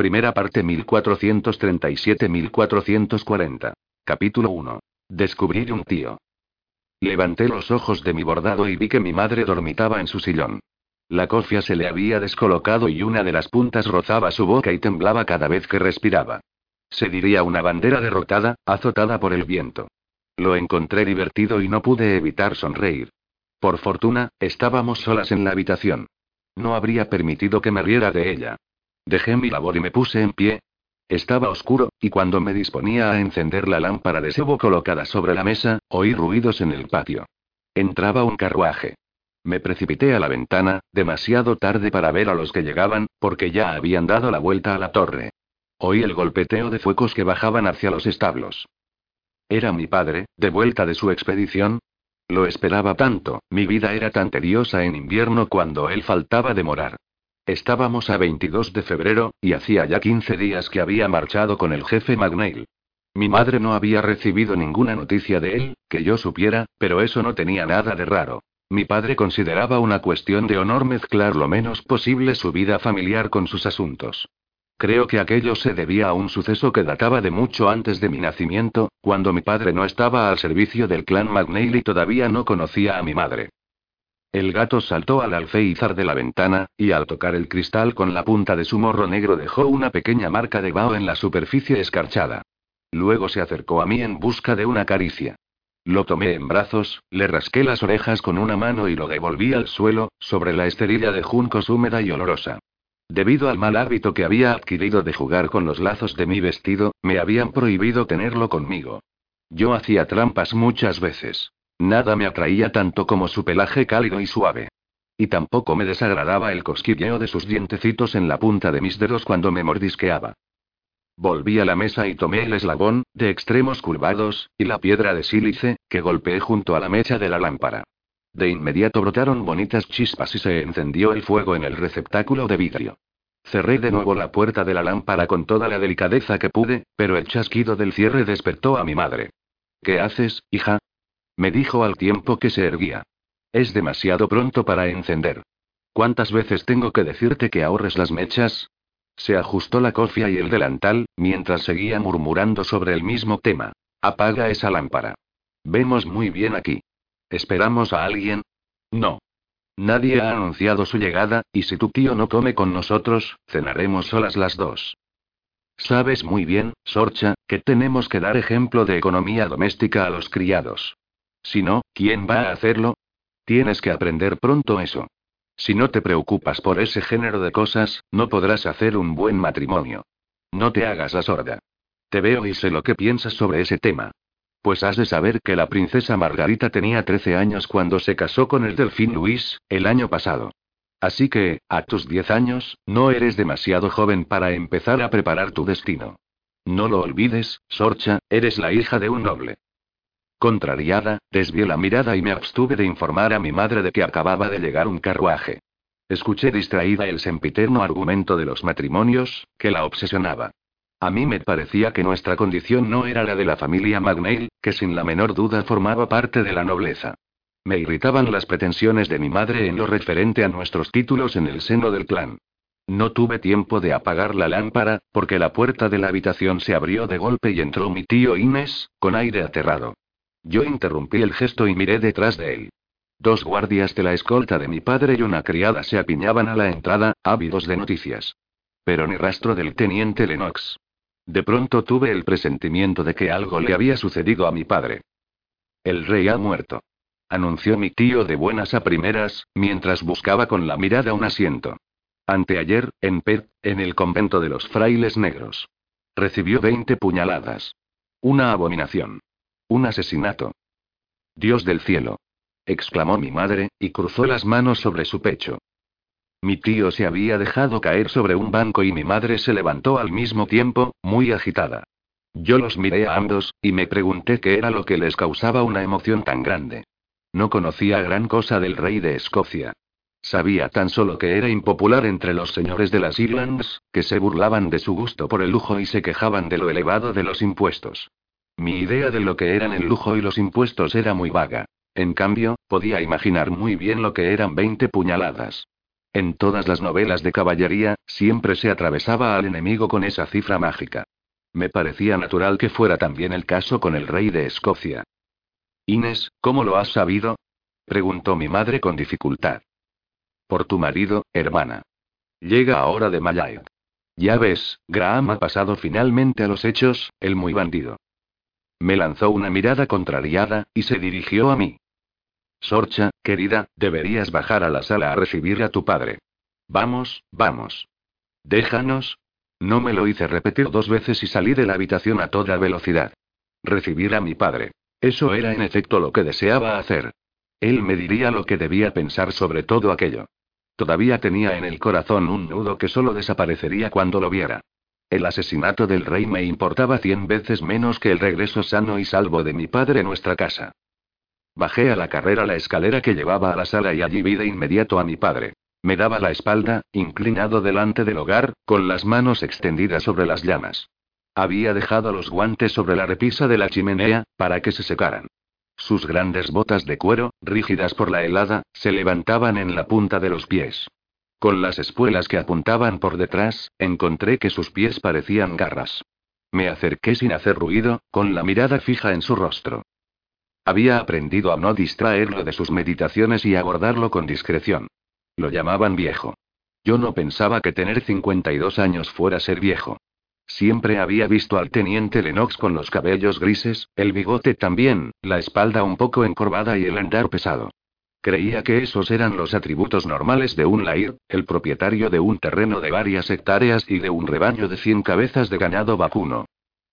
Primera parte 1437-1440. Capítulo 1. Descubrir un tío. Levanté los ojos de mi bordado y vi que mi madre dormitaba en su sillón. La cofia se le había descolocado y una de las puntas rozaba su boca y temblaba cada vez que respiraba. Se diría una bandera derrotada, azotada por el viento. Lo encontré divertido y no pude evitar sonreír. Por fortuna, estábamos solas en la habitación. No habría permitido que me riera de ella. Dejé mi labor y me puse en pie. Estaba oscuro, y cuando me disponía a encender la lámpara de sebo colocada sobre la mesa, oí ruidos en el patio. Entraba un carruaje. Me precipité a la ventana, demasiado tarde para ver a los que llegaban, porque ya habían dado la vuelta a la torre. Oí el golpeteo de fuecos que bajaban hacia los establos. Era mi padre, de vuelta de su expedición. Lo esperaba tanto, mi vida era tan tediosa en invierno cuando él faltaba de morar. Estábamos a 22 de febrero, y hacía ya 15 días que había marchado con el jefe McNeil. Mi madre no había recibido ninguna noticia de él, que yo supiera, pero eso no tenía nada de raro. Mi padre consideraba una cuestión de honor mezclar lo menos posible su vida familiar con sus asuntos. Creo que aquello se debía a un suceso que databa de mucho antes de mi nacimiento, cuando mi padre no estaba al servicio del clan McNeil y todavía no conocía a mi madre. El gato saltó al alféizar de la ventana, y al tocar el cristal con la punta de su morro negro dejó una pequeña marca de vaho en la superficie escarchada. Luego se acercó a mí en busca de una caricia. Lo tomé en brazos, le rasqué las orejas con una mano y lo devolví al suelo, sobre la esterilla de juncos húmeda y olorosa. Debido al mal hábito que había adquirido de jugar con los lazos de mi vestido, me habían prohibido tenerlo conmigo. Yo hacía trampas muchas veces. Nada me atraía tanto como su pelaje cálido y suave. Y tampoco me desagradaba el cosquilleo de sus dientecitos en la punta de mis dedos cuando me mordisqueaba. Volví a la mesa y tomé el eslabón, de extremos curvados, y la piedra de sílice, que golpeé junto a la mecha de la lámpara. De inmediato brotaron bonitas chispas y se encendió el fuego en el receptáculo de vidrio. Cerré de nuevo la puerta de la lámpara con toda la delicadeza que pude, pero el chasquido del cierre despertó a mi madre. ¿Qué haces, hija? Me dijo al tiempo que se erguía. Es demasiado pronto para encender. ¿Cuántas veces tengo que decirte que ahorres las mechas? Se ajustó la cofia y el delantal, mientras seguía murmurando sobre el mismo tema. Apaga esa lámpara. Vemos muy bien aquí. ¿Esperamos a alguien? No. Nadie ha anunciado su llegada, y si tu tío no come con nosotros, cenaremos solas las dos. Sabes muy bien, Sorcha, que tenemos que dar ejemplo de economía doméstica a los criados. Si no, ¿quién va a hacerlo? Tienes que aprender pronto eso. Si no te preocupas por ese género de cosas, no podrás hacer un buen matrimonio. No te hagas la sorda. Te veo y sé lo que piensas sobre ese tema. Pues has de saber que la princesa Margarita tenía 13 años cuando se casó con el delfín Luis, el año pasado. Así que, a tus 10 años, no eres demasiado joven para empezar a preparar tu destino. No lo olvides, Sorcha, eres la hija de un noble. Contrariada, desvié la mirada y me abstuve de informar a mi madre de que acababa de llegar un carruaje. Escuché distraída el sempiterno argumento de los matrimonios, que la obsesionaba. A mí me parecía que nuestra condición no era la de la familia Magnail, que sin la menor duda formaba parte de la nobleza. Me irritaban las pretensiones de mi madre en lo referente a nuestros títulos en el seno del clan. No tuve tiempo de apagar la lámpara, porque la puerta de la habitación se abrió de golpe y entró mi tío Inés, con aire aterrado. Yo interrumpí el gesto y miré detrás de él. Dos guardias de la escolta de mi padre y una criada se apiñaban a la entrada, ávidos de noticias. Pero ni rastro del teniente Lennox. De pronto tuve el presentimiento de que algo le había sucedido a mi padre. El rey ha muerto. Anunció mi tío de buenas a primeras, mientras buscaba con la mirada un asiento. Anteayer, en Pet, en el convento de los frailes negros. Recibió veinte puñaladas. Una abominación. Un asesinato. Dios del cielo. exclamó mi madre, y cruzó las manos sobre su pecho. Mi tío se había dejado caer sobre un banco y mi madre se levantó al mismo tiempo, muy agitada. Yo los miré a ambos, y me pregunté qué era lo que les causaba una emoción tan grande. No conocía gran cosa del rey de Escocia. Sabía tan solo que era impopular entre los señores de las Islands, que se burlaban de su gusto por el lujo y se quejaban de lo elevado de los impuestos. Mi idea de lo que eran el lujo y los impuestos era muy vaga. En cambio, podía imaginar muy bien lo que eran 20 puñaladas. En todas las novelas de caballería, siempre se atravesaba al enemigo con esa cifra mágica. Me parecía natural que fuera también el caso con el rey de Escocia. Inés, ¿cómo lo has sabido? preguntó mi madre con dificultad. Por tu marido, hermana. Llega ahora de Mayay. Ya ves, Graham ha pasado finalmente a los hechos, el muy bandido. Me lanzó una mirada contrariada, y se dirigió a mí. Sorcha, querida, deberías bajar a la sala a recibir a tu padre. Vamos, vamos. Déjanos. No me lo hice repetir dos veces y salí de la habitación a toda velocidad. Recibir a mi padre. Eso era en efecto lo que deseaba hacer. Él me diría lo que debía pensar sobre todo aquello. Todavía tenía en el corazón un nudo que solo desaparecería cuando lo viera. El asesinato del rey me importaba cien veces menos que el regreso sano y salvo de mi padre a nuestra casa. Bajé a la carrera la escalera que llevaba a la sala y allí vi de inmediato a mi padre. Me daba la espalda, inclinado delante del hogar, con las manos extendidas sobre las llamas. Había dejado los guantes sobre la repisa de la chimenea, para que se secaran. Sus grandes botas de cuero, rígidas por la helada, se levantaban en la punta de los pies. Con las espuelas que apuntaban por detrás, encontré que sus pies parecían garras. Me acerqué sin hacer ruido, con la mirada fija en su rostro. Había aprendido a no distraerlo de sus meditaciones y abordarlo con discreción. Lo llamaban viejo. Yo no pensaba que tener 52 años fuera ser viejo. Siempre había visto al teniente Lennox con los cabellos grises, el bigote también, la espalda un poco encorvada y el andar pesado. Creía que esos eran los atributos normales de un lair, el propietario de un terreno de varias hectáreas y de un rebaño de cien cabezas de ganado vacuno.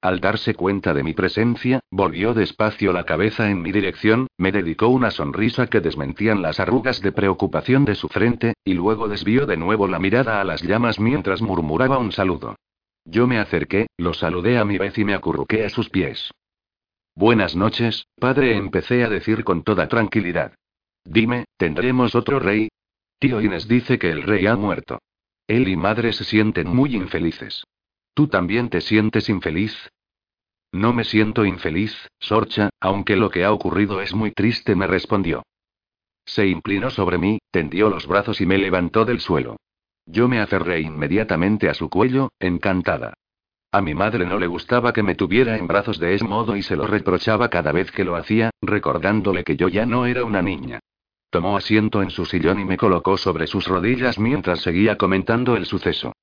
Al darse cuenta de mi presencia, volvió despacio la cabeza en mi dirección, me dedicó una sonrisa que desmentían las arrugas de preocupación de su frente, y luego desvió de nuevo la mirada a las llamas mientras murmuraba un saludo. Yo me acerqué, lo saludé a mi vez y me acurruqué a sus pies. Buenas noches, padre, empecé a decir con toda tranquilidad. Dime, ¿tendremos otro rey? Tío Inés dice que el rey ha muerto. Él y madre se sienten muy infelices. ¿Tú también te sientes infeliz? No me siento infeliz, Sorcha, aunque lo que ha ocurrido es muy triste, me respondió. Se inclinó sobre mí, tendió los brazos y me levantó del suelo. Yo me aferré inmediatamente a su cuello, encantada. A mi madre no le gustaba que me tuviera en brazos de ese modo y se lo reprochaba cada vez que lo hacía, recordándole que yo ya no era una niña. Tomó asiento en su sillón y me colocó sobre sus rodillas mientras seguía comentando el suceso.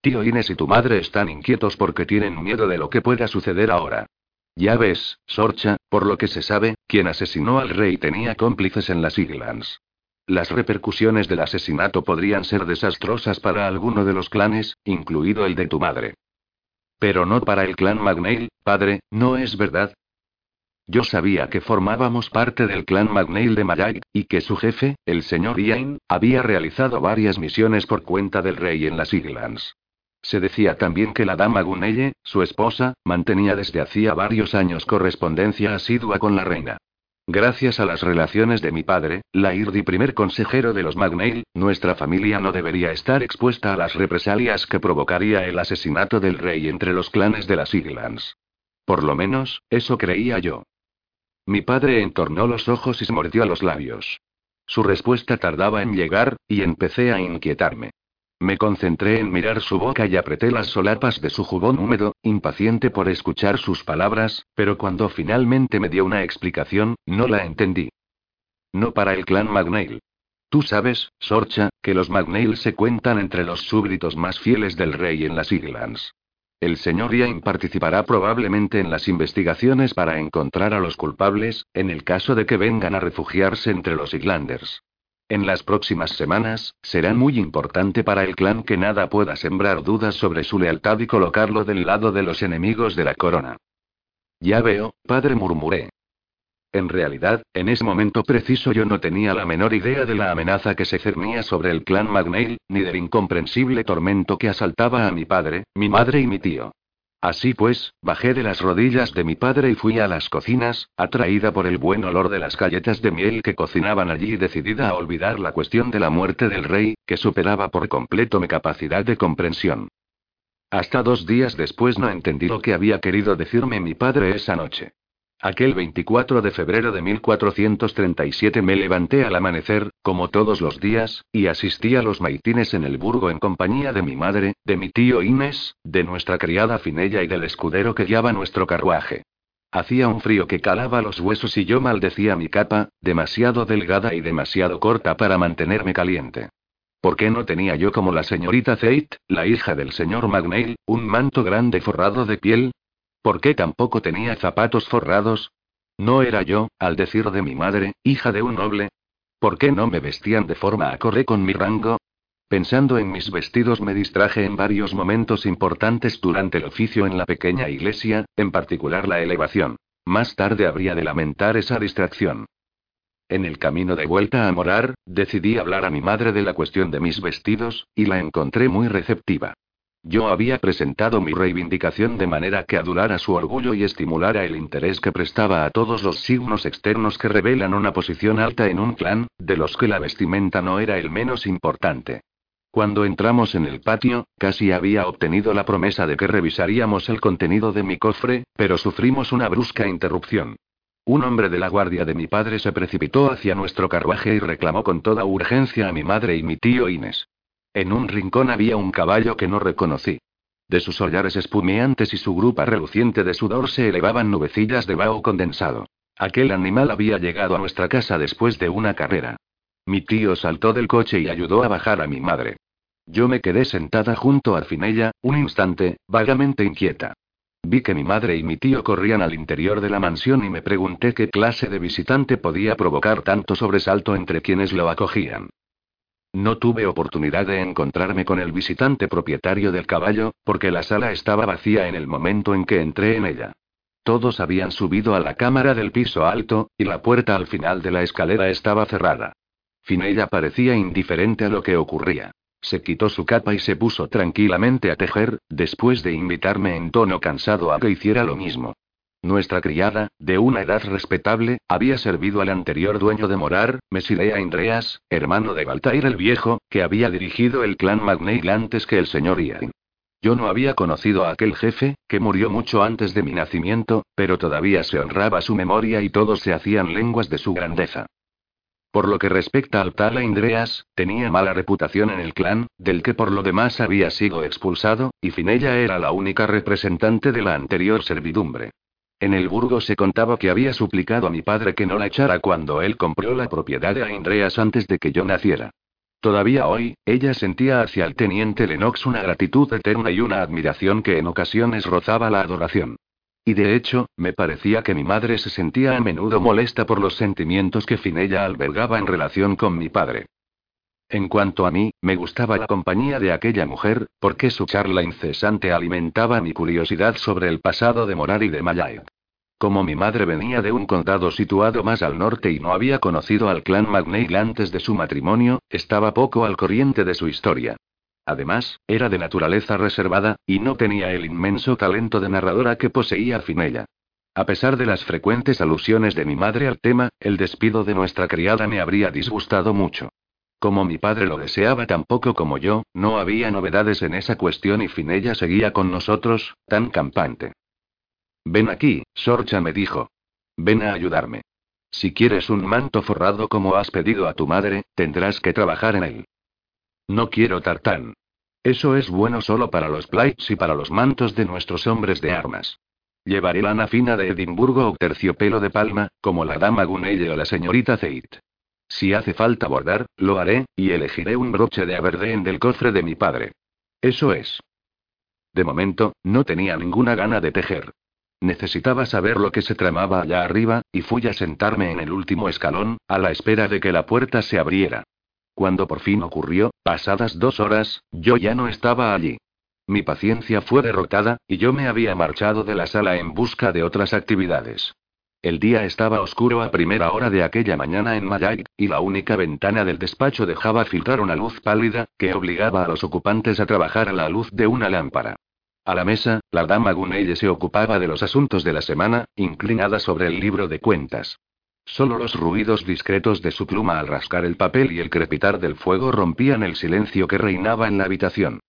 Tío Inés y tu madre están inquietos porque tienen miedo de lo que pueda suceder ahora. Ya ves, Sorcha, por lo que se sabe, quien asesinó al rey tenía cómplices en las Islands. Las repercusiones del asesinato podrían ser desastrosas para alguno de los clanes, incluido el de tu madre. Pero no para el clan McNeil, padre, ¿no es verdad? Yo sabía que formábamos parte del clan McNeil de Mayag, y que su jefe, el señor Ian, había realizado varias misiones por cuenta del rey en las Islands. Se decía también que la dama Gunelle, su esposa, mantenía desde hacía varios años correspondencia asidua con la reina. Gracias a las relaciones de mi padre, la IRDI primer consejero de los Magnail, nuestra familia no debería estar expuesta a las represalias que provocaría el asesinato del rey entre los clanes de las Islands. Por lo menos, eso creía yo. Mi padre entornó los ojos y se mordió los labios. Su respuesta tardaba en llegar, y empecé a inquietarme. Me concentré en mirar su boca y apreté las solapas de su jubón húmedo, impaciente por escuchar sus palabras, pero cuando finalmente me dio una explicación, no la entendí. No para el clan Magnail. Tú sabes, Sorcha, que los Magnail se cuentan entre los súbditos más fieles del rey en las Islands. El señor Ian participará probablemente en las investigaciones para encontrar a los culpables, en el caso de que vengan a refugiarse entre los Islanders. En las próximas semanas, será muy importante para el clan que nada pueda sembrar dudas sobre su lealtad y colocarlo del lado de los enemigos de la corona. Ya veo, padre murmuré. En realidad, en ese momento preciso yo no tenía la menor idea de la amenaza que se cernía sobre el clan Magnail, ni del incomprensible tormento que asaltaba a mi padre, mi madre y mi tío. Así pues, bajé de las rodillas de mi padre y fui a las cocinas, atraída por el buen olor de las galletas de miel que cocinaban allí decidida a olvidar la cuestión de la muerte del rey, que superaba por completo mi capacidad de comprensión. Hasta dos días después no entendí lo que había querido decirme mi padre esa noche. Aquel 24 de febrero de 1437 me levanté al amanecer, como todos los días, y asistí a los maitines en el burgo en compañía de mi madre, de mi tío Inés, de nuestra criada Finella y del escudero que guiaba nuestro carruaje. Hacía un frío que calaba los huesos y yo maldecía mi capa, demasiado delgada y demasiado corta para mantenerme caliente. ¿Por qué no tenía yo como la señorita Zeit, la hija del señor Magnail, un manto grande forrado de piel, ¿Por qué tampoco tenía zapatos forrados? ¿No era yo, al decir de mi madre, hija de un noble? ¿Por qué no me vestían de forma acorde con mi rango? Pensando en mis vestidos me distraje en varios momentos importantes durante el oficio en la pequeña iglesia, en particular la elevación. Más tarde habría de lamentar esa distracción. En el camino de vuelta a morar, decidí hablar a mi madre de la cuestión de mis vestidos, y la encontré muy receptiva. Yo había presentado mi reivindicación de manera que adulara su orgullo y estimulara el interés que prestaba a todos los signos externos que revelan una posición alta en un clan, de los que la vestimenta no era el menos importante. Cuando entramos en el patio, casi había obtenido la promesa de que revisaríamos el contenido de mi cofre, pero sufrimos una brusca interrupción. Un hombre de la guardia de mi padre se precipitó hacia nuestro carruaje y reclamó con toda urgencia a mi madre y mi tío Inés. En un rincón había un caballo que no reconocí. De sus hollares espumeantes y su grupa reluciente de sudor se elevaban nubecillas de vaho condensado. Aquel animal había llegado a nuestra casa después de una carrera. Mi tío saltó del coche y ayudó a bajar a mi madre. Yo me quedé sentada junto a Finella, un instante, vagamente inquieta. Vi que mi madre y mi tío corrían al interior de la mansión y me pregunté qué clase de visitante podía provocar tanto sobresalto entre quienes lo acogían. No tuve oportunidad de encontrarme con el visitante propietario del caballo, porque la sala estaba vacía en el momento en que entré en ella. Todos habían subido a la cámara del piso alto, y la puerta al final de la escalera estaba cerrada. Finella parecía indiferente a lo que ocurría. Se quitó su capa y se puso tranquilamente a tejer, después de invitarme en tono cansado a que hiciera lo mismo. Nuestra criada, de una edad respetable, había servido al anterior dueño de Morar, Mesilea Indreas, hermano de Baltair el Viejo, que había dirigido el clan Magneil antes que el señor Ian. Yo no había conocido a aquel jefe, que murió mucho antes de mi nacimiento, pero todavía se honraba su memoria y todos se hacían lenguas de su grandeza. Por lo que respecta al Tala Indreas, tenía mala reputación en el clan, del que por lo demás había sido expulsado, y Finella era la única representante de la anterior servidumbre. En el burgo se contaba que había suplicado a mi padre que no la echara cuando él compró la propiedad de Aindreas antes de que yo naciera. Todavía hoy, ella sentía hacia el teniente Lennox una gratitud eterna y una admiración que en ocasiones rozaba la adoración. Y de hecho, me parecía que mi madre se sentía a menudo molesta por los sentimientos que Finella albergaba en relación con mi padre. En cuanto a mí, me gustaba la compañía de aquella mujer, porque su charla incesante alimentaba mi curiosidad sobre el pasado de Morar y de Mayay. Como mi madre venía de un condado situado más al norte y no había conocido al clan McNeil antes de su matrimonio, estaba poco al corriente de su historia. Además, era de naturaleza reservada, y no tenía el inmenso talento de narradora que poseía Finella. A pesar de las frecuentes alusiones de mi madre al tema, el despido de nuestra criada me habría disgustado mucho. Como mi padre lo deseaba tan poco como yo, no había novedades en esa cuestión y Finella seguía con nosotros, tan campante. Ven aquí, Sorcha me dijo. Ven a ayudarme. Si quieres un manto forrado como has pedido a tu madre, tendrás que trabajar en él. No quiero tartán. Eso es bueno solo para los plaits y para los mantos de nuestros hombres de armas. Llevaré lana fina de Edimburgo o terciopelo de palma, como la dama Gunelle o la señorita Zeit. Si hace falta bordar, lo haré, y elegiré un broche de Aberdeen del cofre de mi padre. Eso es. De momento, no tenía ninguna gana de tejer. Necesitaba saber lo que se tramaba allá arriba, y fui a sentarme en el último escalón, a la espera de que la puerta se abriera. Cuando por fin ocurrió, pasadas dos horas, yo ya no estaba allí. Mi paciencia fue derrotada, y yo me había marchado de la sala en busca de otras actividades. El día estaba oscuro a primera hora de aquella mañana en Mayag, y la única ventana del despacho dejaba filtrar una luz pálida, que obligaba a los ocupantes a trabajar a la luz de una lámpara. A la mesa, la dama Gunelle se ocupaba de los asuntos de la semana, inclinada sobre el libro de cuentas. Solo los ruidos discretos de su pluma al rascar el papel y el crepitar del fuego rompían el silencio que reinaba en la habitación.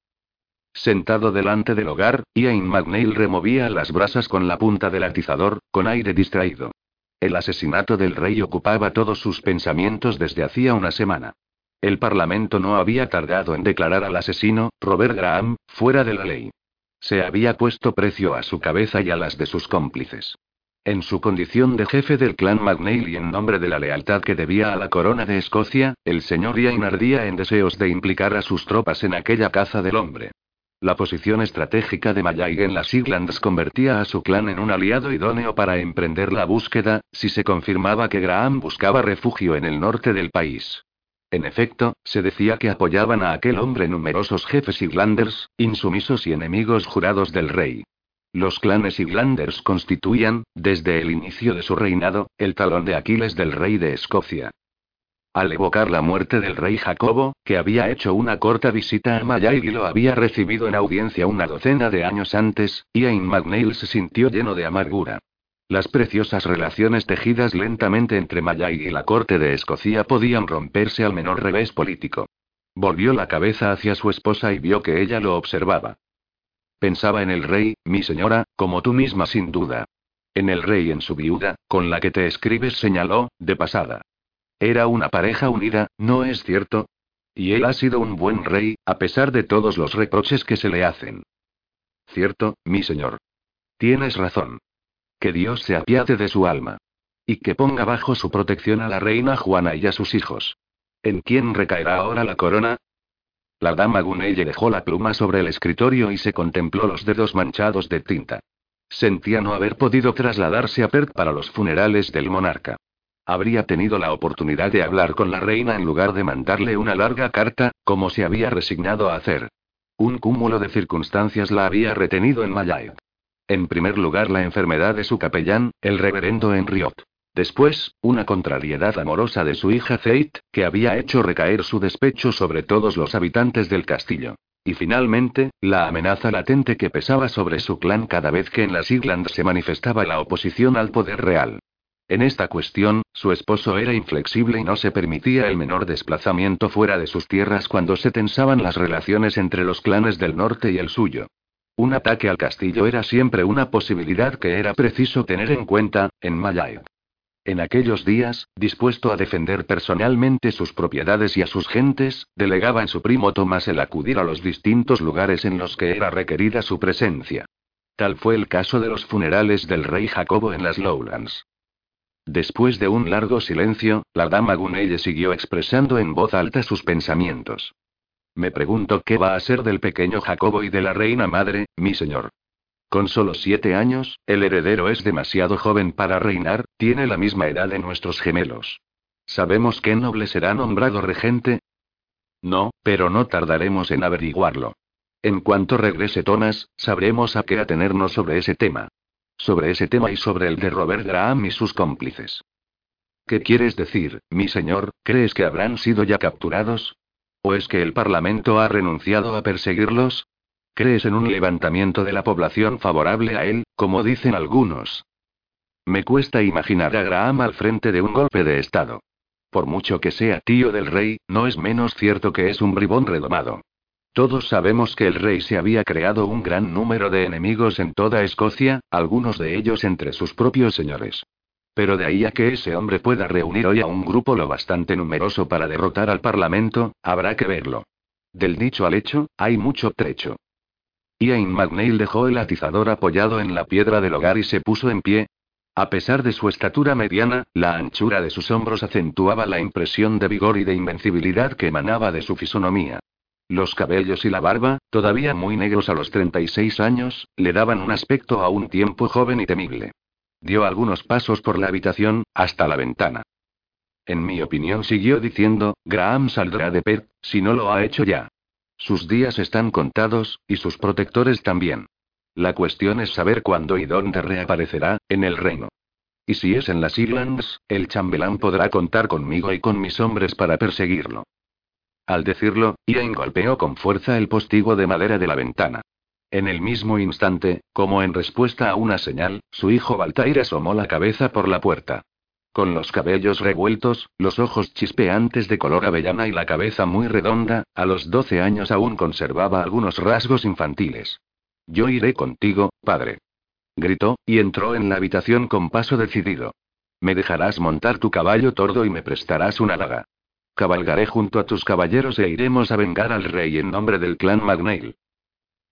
Sentado delante del hogar, Ian McNeil removía las brasas con la punta del atizador, con aire distraído. El asesinato del rey ocupaba todos sus pensamientos desde hacía una semana. El Parlamento no había tardado en declarar al asesino, Robert Graham, fuera de la ley. Se había puesto precio a su cabeza y a las de sus cómplices. En su condición de jefe del clan McNeil y en nombre de la lealtad que debía a la corona de Escocia, el señor Ian ardía en deseos de implicar a sus tropas en aquella caza del hombre. La posición estratégica de Mayag en las Islands convertía a su clan en un aliado idóneo para emprender la búsqueda, si se confirmaba que Graham buscaba refugio en el norte del país. En efecto, se decía que apoyaban a aquel hombre numerosos jefes Islanders, insumisos y enemigos jurados del rey. Los clanes Islanders constituían, desde el inicio de su reinado, el talón de Aquiles del rey de Escocia. Al evocar la muerte del rey Jacobo, que había hecho una corta visita a Mayay y lo había recibido en audiencia una docena de años antes, Ian McNeil se sintió lleno de amargura. Las preciosas relaciones tejidas lentamente entre Mayay y la corte de Escocia podían romperse al menor revés político. Volvió la cabeza hacia su esposa y vio que ella lo observaba. Pensaba en el rey, mi señora, como tú misma sin duda. En el rey y en su viuda, con la que te escribes, señaló, de pasada. Era una pareja unida, ¿no es cierto? Y él ha sido un buen rey, a pesar de todos los reproches que se le hacen. Cierto, mi señor. Tienes razón. Que Dios se apiade de su alma. Y que ponga bajo su protección a la reina Juana y a sus hijos. ¿En quién recaerá ahora la corona? La dama Gunelle dejó la pluma sobre el escritorio y se contempló los dedos manchados de tinta. Sentía no haber podido trasladarse a Perth para los funerales del monarca. Habría tenido la oportunidad de hablar con la reina en lugar de mandarle una larga carta, como se había resignado a hacer. Un cúmulo de circunstancias la había retenido en Mayad. En primer lugar, la enfermedad de su capellán, el reverendo Henriot. Después, una contrariedad amorosa de su hija Zeit, que había hecho recaer su despecho sobre todos los habitantes del castillo. Y finalmente, la amenaza latente que pesaba sobre su clan cada vez que en las Islands se manifestaba la oposición al poder real. En esta cuestión, su esposo era inflexible y no se permitía el menor desplazamiento fuera de sus tierras cuando se tensaban las relaciones entre los clanes del norte y el suyo. Un ataque al castillo era siempre una posibilidad que era preciso tener en cuenta, en Mayay. En aquellos días, dispuesto a defender personalmente sus propiedades y a sus gentes, delegaba en su primo Tomás el acudir a los distintos lugares en los que era requerida su presencia. Tal fue el caso de los funerales del rey Jacobo en las Lowlands. Después de un largo silencio, la dama Gunelle siguió expresando en voz alta sus pensamientos. Me pregunto qué va a ser del pequeño Jacobo y de la reina madre, mi señor. Con solo siete años, el heredero es demasiado joven para reinar, tiene la misma edad de nuestros gemelos. ¿Sabemos qué noble será nombrado regente? No, pero no tardaremos en averiguarlo. En cuanto regrese Thomas, sabremos a qué atenernos sobre ese tema. Sobre ese tema y sobre el de Robert Graham y sus cómplices. ¿Qué quieres decir, mi señor? ¿Crees que habrán sido ya capturados? ¿O es que el Parlamento ha renunciado a perseguirlos? ¿Crees en un levantamiento de la población favorable a él, como dicen algunos? Me cuesta imaginar a Graham al frente de un golpe de Estado. Por mucho que sea tío del rey, no es menos cierto que es un bribón redomado. Todos sabemos que el rey se había creado un gran número de enemigos en toda Escocia, algunos de ellos entre sus propios señores. Pero de ahí a que ese hombre pueda reunir hoy a un grupo lo bastante numeroso para derrotar al Parlamento, habrá que verlo. Del dicho al hecho, hay mucho trecho. Ian McNeil dejó el atizador apoyado en la piedra del hogar y se puso en pie. A pesar de su estatura mediana, la anchura de sus hombros acentuaba la impresión de vigor y de invencibilidad que emanaba de su fisonomía. Los cabellos y la barba, todavía muy negros a los 36 años, le daban un aspecto a un tiempo joven y temible. Dio algunos pasos por la habitación, hasta la ventana. En mi opinión, siguió diciendo, Graham saldrá de Perth, si no lo ha hecho ya. Sus días están contados, y sus protectores también. La cuestión es saber cuándo y dónde reaparecerá, en el reino. Y si es en las Islands, el chambelán podrá contar conmigo y con mis hombres para perseguirlo. Al decirlo, Ian golpeó con fuerza el postigo de madera de la ventana. En el mismo instante, como en respuesta a una señal, su hijo Baltair asomó la cabeza por la puerta. Con los cabellos revueltos, los ojos chispeantes de color avellana y la cabeza muy redonda, a los doce años aún conservaba algunos rasgos infantiles. Yo iré contigo, padre. Gritó, y entró en la habitación con paso decidido. Me dejarás montar tu caballo tordo y me prestarás una daga. Cabalgaré junto a tus caballeros e iremos a vengar al rey en nombre del clan Magnail.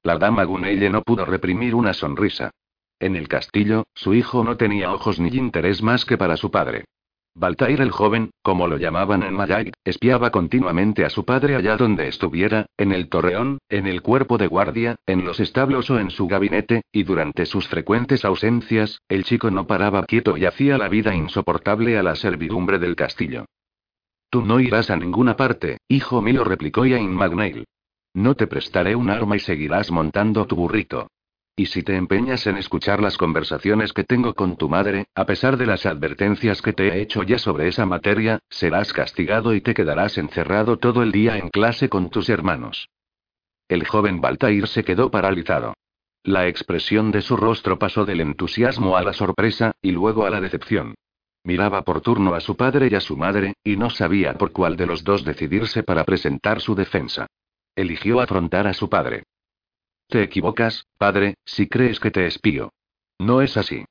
La dama Gunelle no pudo reprimir una sonrisa. En el castillo, su hijo no tenía ojos ni interés más que para su padre. Baltair el joven, como lo llamaban en Mayag, espiaba continuamente a su padre allá donde estuviera, en el torreón, en el cuerpo de guardia, en los establos o en su gabinete, y durante sus frecuentes ausencias, el chico no paraba quieto y hacía la vida insoportable a la servidumbre del castillo. Tú no irás a ninguna parte, hijo mío, replicó Yain Magnail. No te prestaré un arma y seguirás montando tu burrito. Y si te empeñas en escuchar las conversaciones que tengo con tu madre, a pesar de las advertencias que te he hecho ya sobre esa materia, serás castigado y te quedarás encerrado todo el día en clase con tus hermanos. El joven Baltair se quedó paralizado. La expresión de su rostro pasó del entusiasmo a la sorpresa, y luego a la decepción. Miraba por turno a su padre y a su madre, y no sabía por cuál de los dos decidirse para presentar su defensa. Eligió afrontar a su padre. Te equivocas, padre, si crees que te espío. No es así.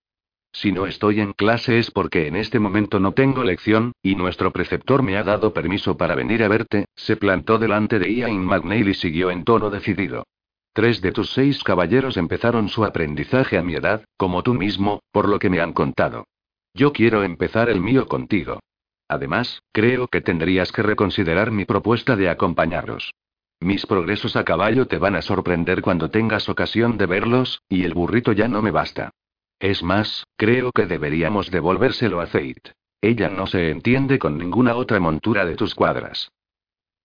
Si no estoy en clase es porque en este momento no tengo lección, y nuestro preceptor me ha dado permiso para venir a verte, se plantó delante de Ian McNeil y siguió en tono decidido. Tres de tus seis caballeros empezaron su aprendizaje a mi edad, como tú mismo, por lo que me han contado. Yo quiero empezar el mío contigo. Además, creo que tendrías que reconsiderar mi propuesta de acompañarlos. Mis progresos a caballo te van a sorprender cuando tengas ocasión de verlos, y el burrito ya no me basta. Es más, creo que deberíamos devolvérselo a Zeit. Ella no se entiende con ninguna otra montura de tus cuadras.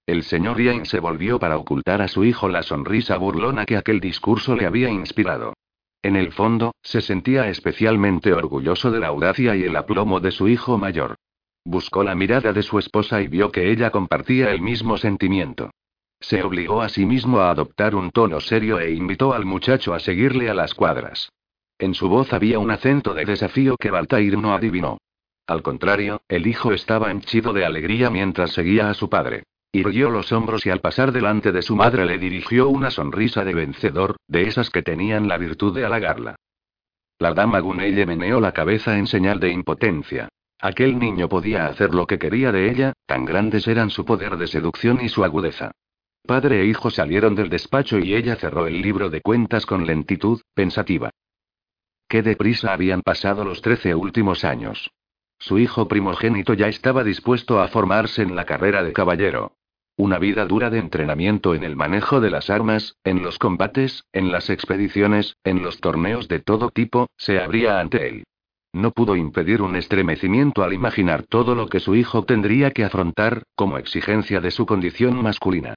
El señor Ian se volvió para ocultar a su hijo la sonrisa burlona que aquel discurso le había inspirado. En el fondo, se sentía especialmente orgulloso de la audacia y el aplomo de su hijo mayor. Buscó la mirada de su esposa y vio que ella compartía el mismo sentimiento. Se obligó a sí mismo a adoptar un tono serio e invitó al muchacho a seguirle a las cuadras. En su voz había un acento de desafío que Baltair no adivinó. Al contrario, el hijo estaba henchido de alegría mientras seguía a su padre. Irguió los hombros y al pasar delante de su madre le dirigió una sonrisa de vencedor, de esas que tenían la virtud de halagarla. La dama Gunelle meneó la cabeza en señal de impotencia. Aquel niño podía hacer lo que quería de ella, tan grandes eran su poder de seducción y su agudeza. Padre e hijo salieron del despacho y ella cerró el libro de cuentas con lentitud, pensativa. Qué deprisa habían pasado los trece últimos años. Su hijo primogénito ya estaba dispuesto a formarse en la carrera de caballero. Una vida dura de entrenamiento en el manejo de las armas, en los combates, en las expediciones, en los torneos de todo tipo, se abría ante él. No pudo impedir un estremecimiento al imaginar todo lo que su hijo tendría que afrontar, como exigencia de su condición masculina.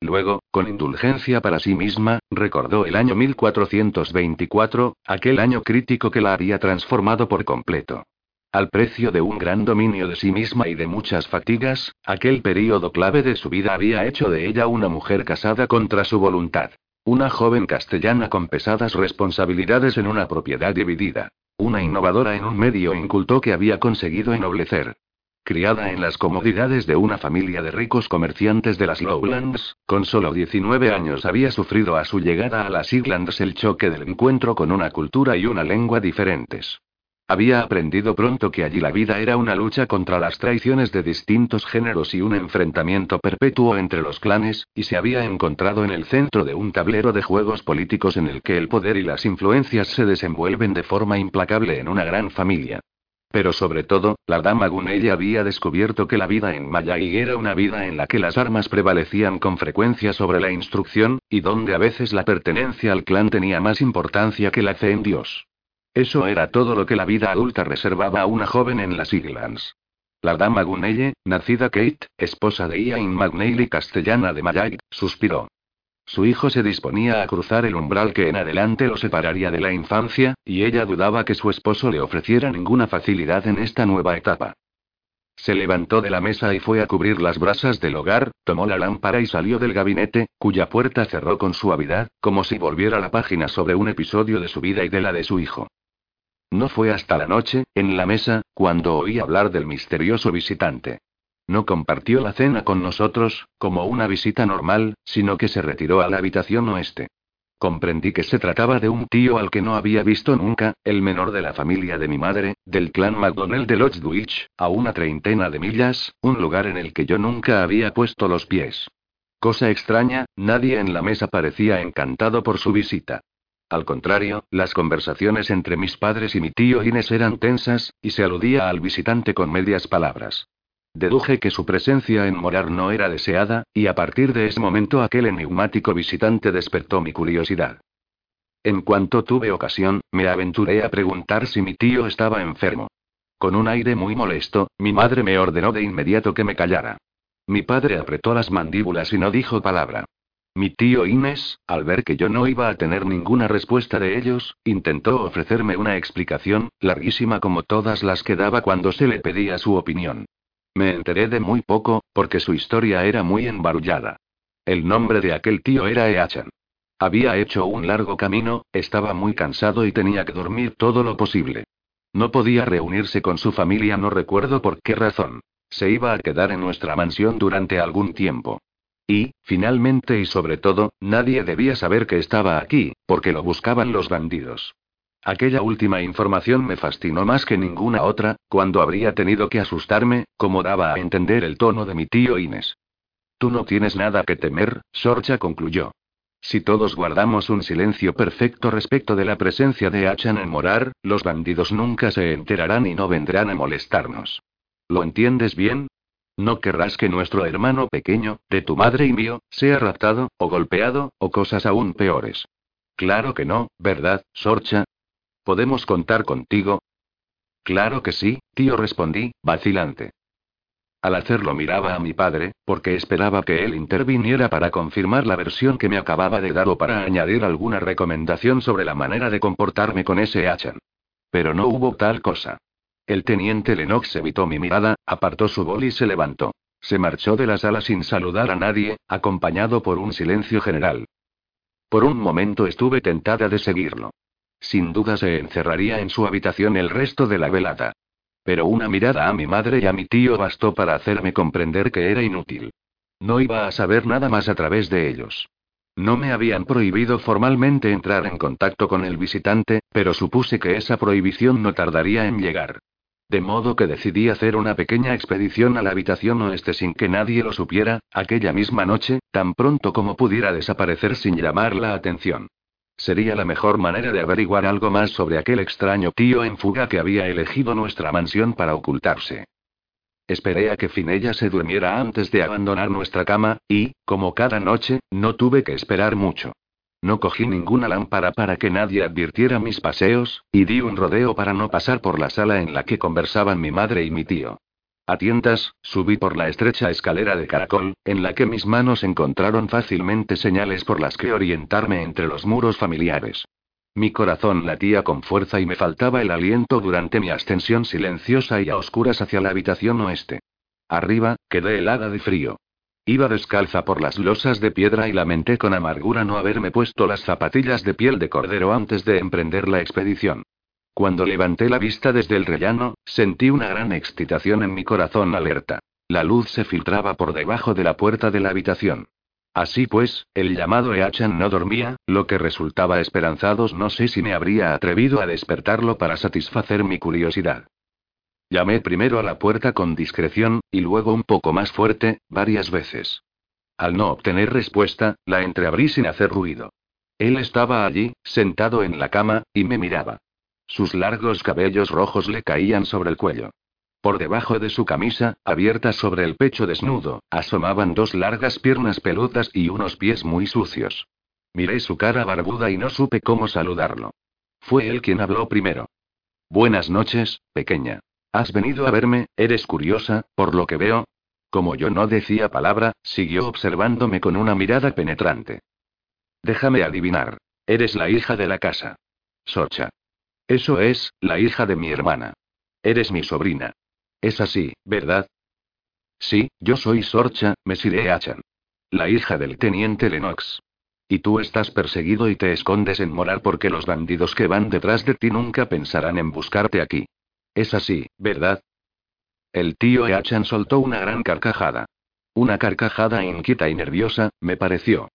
Luego, con indulgencia para sí misma, recordó el año 1424, aquel año crítico que la había transformado por completo. Al precio de un gran dominio de sí misma y de muchas fatigas, aquel período clave de su vida había hecho de ella una mujer casada contra su voluntad. Una joven castellana con pesadas responsabilidades en una propiedad dividida. Una innovadora en un medio inculto que había conseguido ennoblecer. Criada en las comodidades de una familia de ricos comerciantes de las Lowlands, con solo 19 años había sufrido a su llegada a las Islands el choque del encuentro con una cultura y una lengua diferentes. Había aprendido pronto que allí la vida era una lucha contra las traiciones de distintos géneros y un enfrentamiento perpetuo entre los clanes, y se había encontrado en el centro de un tablero de juegos políticos en el que el poder y las influencias se desenvuelven de forma implacable en una gran familia. Pero sobre todo, la dama Gunella había descubierto que la vida en Mayag era una vida en la que las armas prevalecían con frecuencia sobre la instrucción, y donde a veces la pertenencia al clan tenía más importancia que la fe en Dios. Eso era todo lo que la vida adulta reservaba a una joven en las Islands. La dama Gunelle, nacida Kate, esposa de Ian McNeil castellana de Mayag, suspiró. Su hijo se disponía a cruzar el umbral que en adelante lo separaría de la infancia, y ella dudaba que su esposo le ofreciera ninguna facilidad en esta nueva etapa. Se levantó de la mesa y fue a cubrir las brasas del hogar, tomó la lámpara y salió del gabinete, cuya puerta cerró con suavidad, como si volviera la página sobre un episodio de su vida y de la de su hijo. No fue hasta la noche, en la mesa, cuando oí hablar del misterioso visitante. No compartió la cena con nosotros, como una visita normal, sino que se retiró a la habitación oeste. Comprendí que se trataba de un tío al que no había visto nunca, el menor de la familia de mi madre, del clan McDonnell de Lodgewich, a una treintena de millas, un lugar en el que yo nunca había puesto los pies. Cosa extraña, nadie en la mesa parecía encantado por su visita. Al contrario, las conversaciones entre mis padres y mi tío Inés eran tensas, y se aludía al visitante con medias palabras. Deduje que su presencia en Morar no era deseada, y a partir de ese momento aquel enigmático visitante despertó mi curiosidad. En cuanto tuve ocasión, me aventuré a preguntar si mi tío estaba enfermo. Con un aire muy molesto, mi madre me ordenó de inmediato que me callara. Mi padre apretó las mandíbulas y no dijo palabra. Mi tío Inés, al ver que yo no iba a tener ninguna respuesta de ellos, intentó ofrecerme una explicación, larguísima como todas las que daba cuando se le pedía su opinión. Me enteré de muy poco, porque su historia era muy embarullada. El nombre de aquel tío era Eachan. Había hecho un largo camino, estaba muy cansado y tenía que dormir todo lo posible. No podía reunirse con su familia, no recuerdo por qué razón. Se iba a quedar en nuestra mansión durante algún tiempo. Y, finalmente y sobre todo, nadie debía saber que estaba aquí, porque lo buscaban los bandidos. Aquella última información me fascinó más que ninguna otra, cuando habría tenido que asustarme, como daba a entender el tono de mi tío Inés. Tú no tienes nada que temer, Sorcha concluyó. Si todos guardamos un silencio perfecto respecto de la presencia de Achan en Morar, los bandidos nunca se enterarán y no vendrán a molestarnos. ¿Lo entiendes bien? No querrás que nuestro hermano pequeño, de tu madre y mío, sea raptado, o golpeado, o cosas aún peores. Claro que no, ¿verdad, Sorcha? ¿Podemos contar contigo? Claro que sí, tío, respondí, vacilante. Al hacerlo miraba a mi padre, porque esperaba que él interviniera para confirmar la versión que me acababa de dar o para añadir alguna recomendación sobre la manera de comportarme con ese Achan. Pero no hubo tal cosa. El teniente Lennox evitó mi mirada, apartó su bol y se levantó. Se marchó de la sala sin saludar a nadie, acompañado por un silencio general. Por un momento estuve tentada de seguirlo. Sin duda se encerraría en su habitación el resto de la velada. Pero una mirada a mi madre y a mi tío bastó para hacerme comprender que era inútil. No iba a saber nada más a través de ellos. No me habían prohibido formalmente entrar en contacto con el visitante, pero supuse que esa prohibición no tardaría en llegar. De modo que decidí hacer una pequeña expedición a la habitación oeste sin que nadie lo supiera, aquella misma noche, tan pronto como pudiera desaparecer sin llamar la atención. Sería la mejor manera de averiguar algo más sobre aquel extraño tío en fuga que había elegido nuestra mansión para ocultarse. Esperé a que Finella se durmiera antes de abandonar nuestra cama, y, como cada noche, no tuve que esperar mucho. No cogí ninguna lámpara para que nadie advirtiera mis paseos, y di un rodeo para no pasar por la sala en la que conversaban mi madre y mi tío. A tientas, subí por la estrecha escalera de caracol, en la que mis manos encontraron fácilmente señales por las que orientarme entre los muros familiares. Mi corazón latía con fuerza y me faltaba el aliento durante mi ascensión silenciosa y a oscuras hacia la habitación oeste. Arriba, quedé helada de frío. Iba descalza por las losas de piedra y lamenté con amargura no haberme puesto las zapatillas de piel de cordero antes de emprender la expedición. Cuando levanté la vista desde el rellano, sentí una gran excitación en mi corazón alerta. La luz se filtraba por debajo de la puerta de la habitación. Así pues, el llamado Eachan no dormía, lo que resultaba esperanzados no sé si me habría atrevido a despertarlo para satisfacer mi curiosidad. Llamé primero a la puerta con discreción, y luego un poco más fuerte, varias veces. Al no obtener respuesta, la entreabrí sin hacer ruido. Él estaba allí, sentado en la cama, y me miraba. Sus largos cabellos rojos le caían sobre el cuello. Por debajo de su camisa, abierta sobre el pecho desnudo, asomaban dos largas piernas peludas y unos pies muy sucios. Miré su cara barbuda y no supe cómo saludarlo. Fue él quien habló primero. Buenas noches, pequeña. ¿Has venido a verme? ¿Eres curiosa, por lo que veo? Como yo no decía palabra, siguió observándome con una mirada penetrante. Déjame adivinar. Eres la hija de la casa. Sorcha. Eso es, la hija de mi hermana. Eres mi sobrina. Es así, ¿verdad? Sí, yo soy Sorcha, Mesire Achan. La hija del teniente Lennox. Y tú estás perseguido y te escondes en Morar porque los bandidos que van detrás de ti nunca pensarán en buscarte aquí. Es así, ¿verdad? El tío Eachan soltó una gran carcajada. Una carcajada inquieta y nerviosa, me pareció.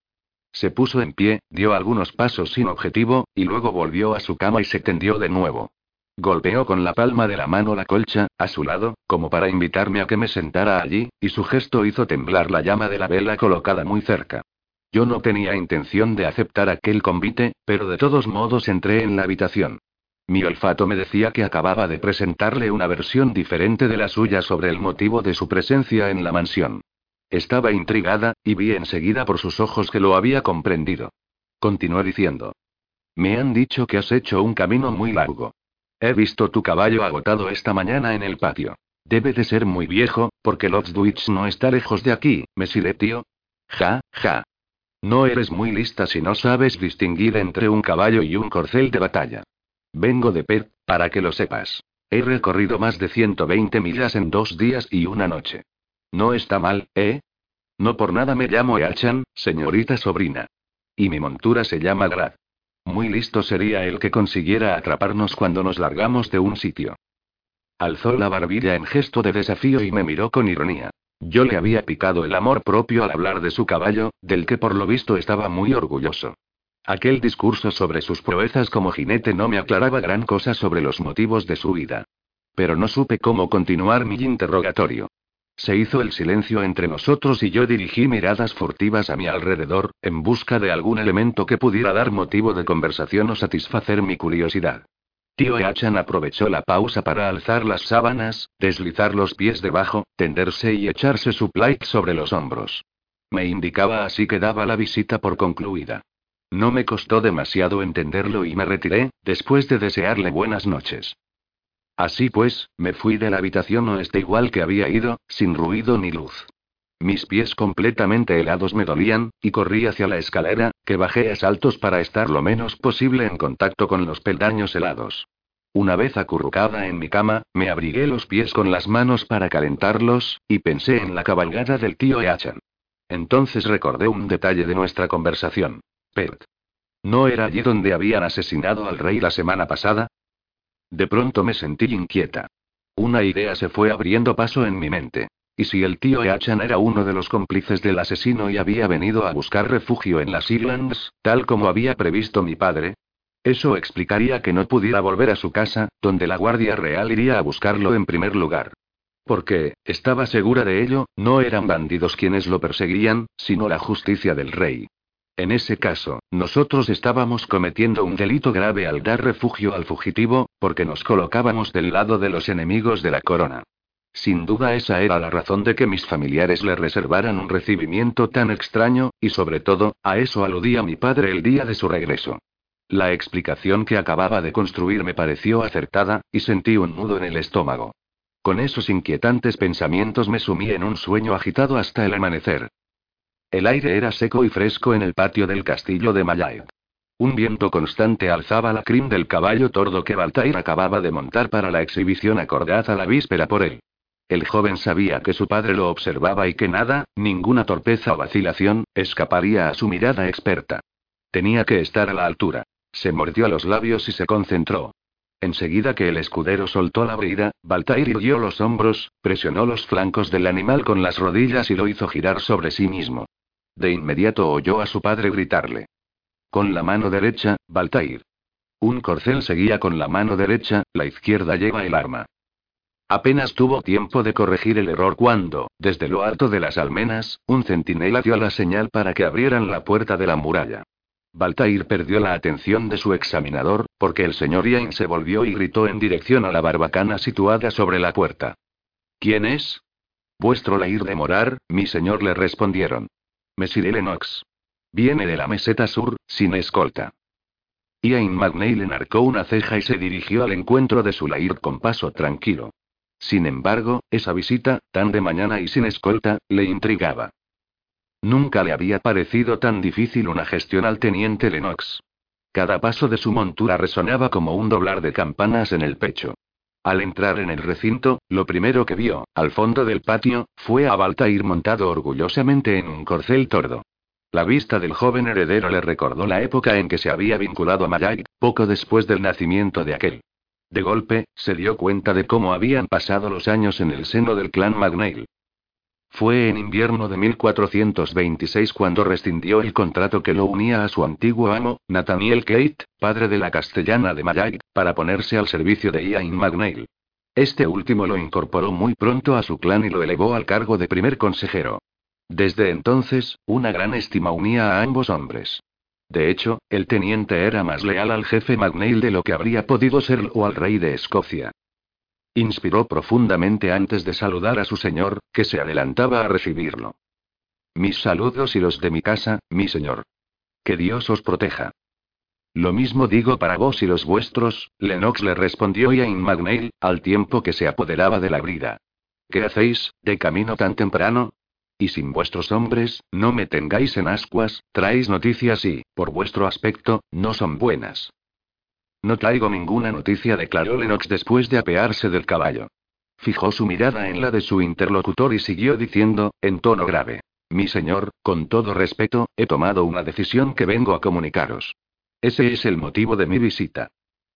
Se puso en pie, dio algunos pasos sin objetivo, y luego volvió a su cama y se tendió de nuevo. Golpeó con la palma de la mano la colcha, a su lado, como para invitarme a que me sentara allí, y su gesto hizo temblar la llama de la vela colocada muy cerca. Yo no tenía intención de aceptar aquel convite, pero de todos modos entré en la habitación. Mi olfato me decía que acababa de presentarle una versión diferente de la suya sobre el motivo de su presencia en la mansión. Estaba intrigada, y vi enseguida por sus ojos que lo había comprendido. Continuó diciendo. Me han dicho que has hecho un camino muy largo. He visto tu caballo agotado esta mañana en el patio. Debe de ser muy viejo, porque Lobsdwich no está lejos de aquí, me tío. Ja, ja. No eres muy lista si no sabes distinguir entre un caballo y un corcel de batalla. Vengo de Pet, para que lo sepas. He recorrido más de 120 millas en dos días y una noche. No está mal, ¿eh? No por nada me llamo Eachan, señorita sobrina. Y mi montura se llama Grad. Muy listo sería el que consiguiera atraparnos cuando nos largamos de un sitio. Alzó la barbilla en gesto de desafío y me miró con ironía. Yo le había picado el amor propio al hablar de su caballo, del que por lo visto estaba muy orgulloso. Aquel discurso sobre sus proezas como jinete no me aclaraba gran cosa sobre los motivos de su vida. Pero no supe cómo continuar mi interrogatorio. Se hizo el silencio entre nosotros y yo dirigí miradas furtivas a mi alrededor, en busca de algún elemento que pudiera dar motivo de conversación o satisfacer mi curiosidad. Tío Eachan aprovechó la pausa para alzar las sábanas, deslizar los pies debajo, tenderse y echarse su plait sobre los hombros. Me indicaba así que daba la visita por concluida. No me costó demasiado entenderlo y me retiré, después de desearle buenas noches. Así pues, me fui de la habitación oeste igual que había ido, sin ruido ni luz. Mis pies completamente helados me dolían, y corrí hacia la escalera, que bajé a saltos para estar lo menos posible en contacto con los peldaños helados. Una vez acurrucada en mi cama, me abrigué los pies con las manos para calentarlos, y pensé en la cabalgada del tío Eachan. Entonces recordé un detalle de nuestra conversación. ¿No era allí donde habían asesinado al rey la semana pasada? De pronto me sentí inquieta. Una idea se fue abriendo paso en mi mente. ¿Y si el tío Eachan era uno de los cómplices del asesino y había venido a buscar refugio en las Islands, tal como había previsto mi padre? Eso explicaría que no pudiera volver a su casa, donde la Guardia Real iría a buscarlo en primer lugar. Porque, estaba segura de ello, no eran bandidos quienes lo perseguían, sino la justicia del rey. En ese caso, nosotros estábamos cometiendo un delito grave al dar refugio al fugitivo, porque nos colocábamos del lado de los enemigos de la corona. Sin duda esa era la razón de que mis familiares le reservaran un recibimiento tan extraño, y sobre todo, a eso aludía mi padre el día de su regreso. La explicación que acababa de construir me pareció acertada, y sentí un nudo en el estómago. Con esos inquietantes pensamientos me sumí en un sueño agitado hasta el amanecer. El aire era seco y fresco en el patio del castillo de Mallaet. Un viento constante alzaba la crin del caballo tordo que Baltair acababa de montar para la exhibición acordada la víspera por él. El joven sabía que su padre lo observaba y que nada, ninguna torpeza o vacilación, escaparía a su mirada experta. Tenía que estar a la altura. Se mordió los labios y se concentró. Enseguida que el escudero soltó la brida, Baltair irguió los hombros, presionó los flancos del animal con las rodillas y lo hizo girar sobre sí mismo. De inmediato oyó a su padre gritarle. Con la mano derecha, Baltair. Un corcel seguía con la mano derecha, la izquierda lleva el arma. Apenas tuvo tiempo de corregir el error cuando, desde lo alto de las almenas, un centinela dio la señal para que abrieran la puerta de la muralla. Baltair perdió la atención de su examinador, porque el señor Yain se volvió y gritó en dirección a la barbacana situada sobre la puerta. ¿Quién es? Vuestro Lair de Morar, mi señor le respondieron. Mesire Lennox. Viene de la meseta sur, sin escolta. Ian Magnay le narcó una ceja y se dirigió al encuentro de su Lair con paso tranquilo. Sin embargo, esa visita, tan de mañana y sin escolta, le intrigaba. Nunca le había parecido tan difícil una gestión al teniente Lennox. Cada paso de su montura resonaba como un doblar de campanas en el pecho. Al entrar en el recinto, lo primero que vio, al fondo del patio, fue a Baltair montado orgullosamente en un corcel tordo. La vista del joven heredero le recordó la época en que se había vinculado a Mayag, poco después del nacimiento de aquel. De golpe, se dio cuenta de cómo habían pasado los años en el seno del clan Magnail. Fue en invierno de 1426 cuando rescindió el contrato que lo unía a su antiguo amo, Nathaniel Kate, padre de la castellana de Mayag, para ponerse al servicio de Ian Magnail. Este último lo incorporó muy pronto a su clan y lo elevó al cargo de primer consejero. Desde entonces, una gran estima unía a ambos hombres. De hecho, el teniente era más leal al jefe Magnail de lo que habría podido serlo al rey de Escocia. Inspiró profundamente antes de saludar a su señor, que se adelantaba a recibirlo. Mis saludos y los de mi casa, mi señor. Que Dios os proteja. Lo mismo digo para vos y los vuestros, Lennox le respondió Ian Magnail, al tiempo que se apoderaba de la brida. ¿Qué hacéis, de camino tan temprano? Y sin vuestros hombres, no me tengáis en ascuas, traéis noticias y, por vuestro aspecto, no son buenas. No traigo ninguna noticia, declaró Lennox después de apearse del caballo. Fijó su mirada en la de su interlocutor y siguió diciendo, en tono grave. Mi señor, con todo respeto, he tomado una decisión que vengo a comunicaros. Ese es el motivo de mi visita.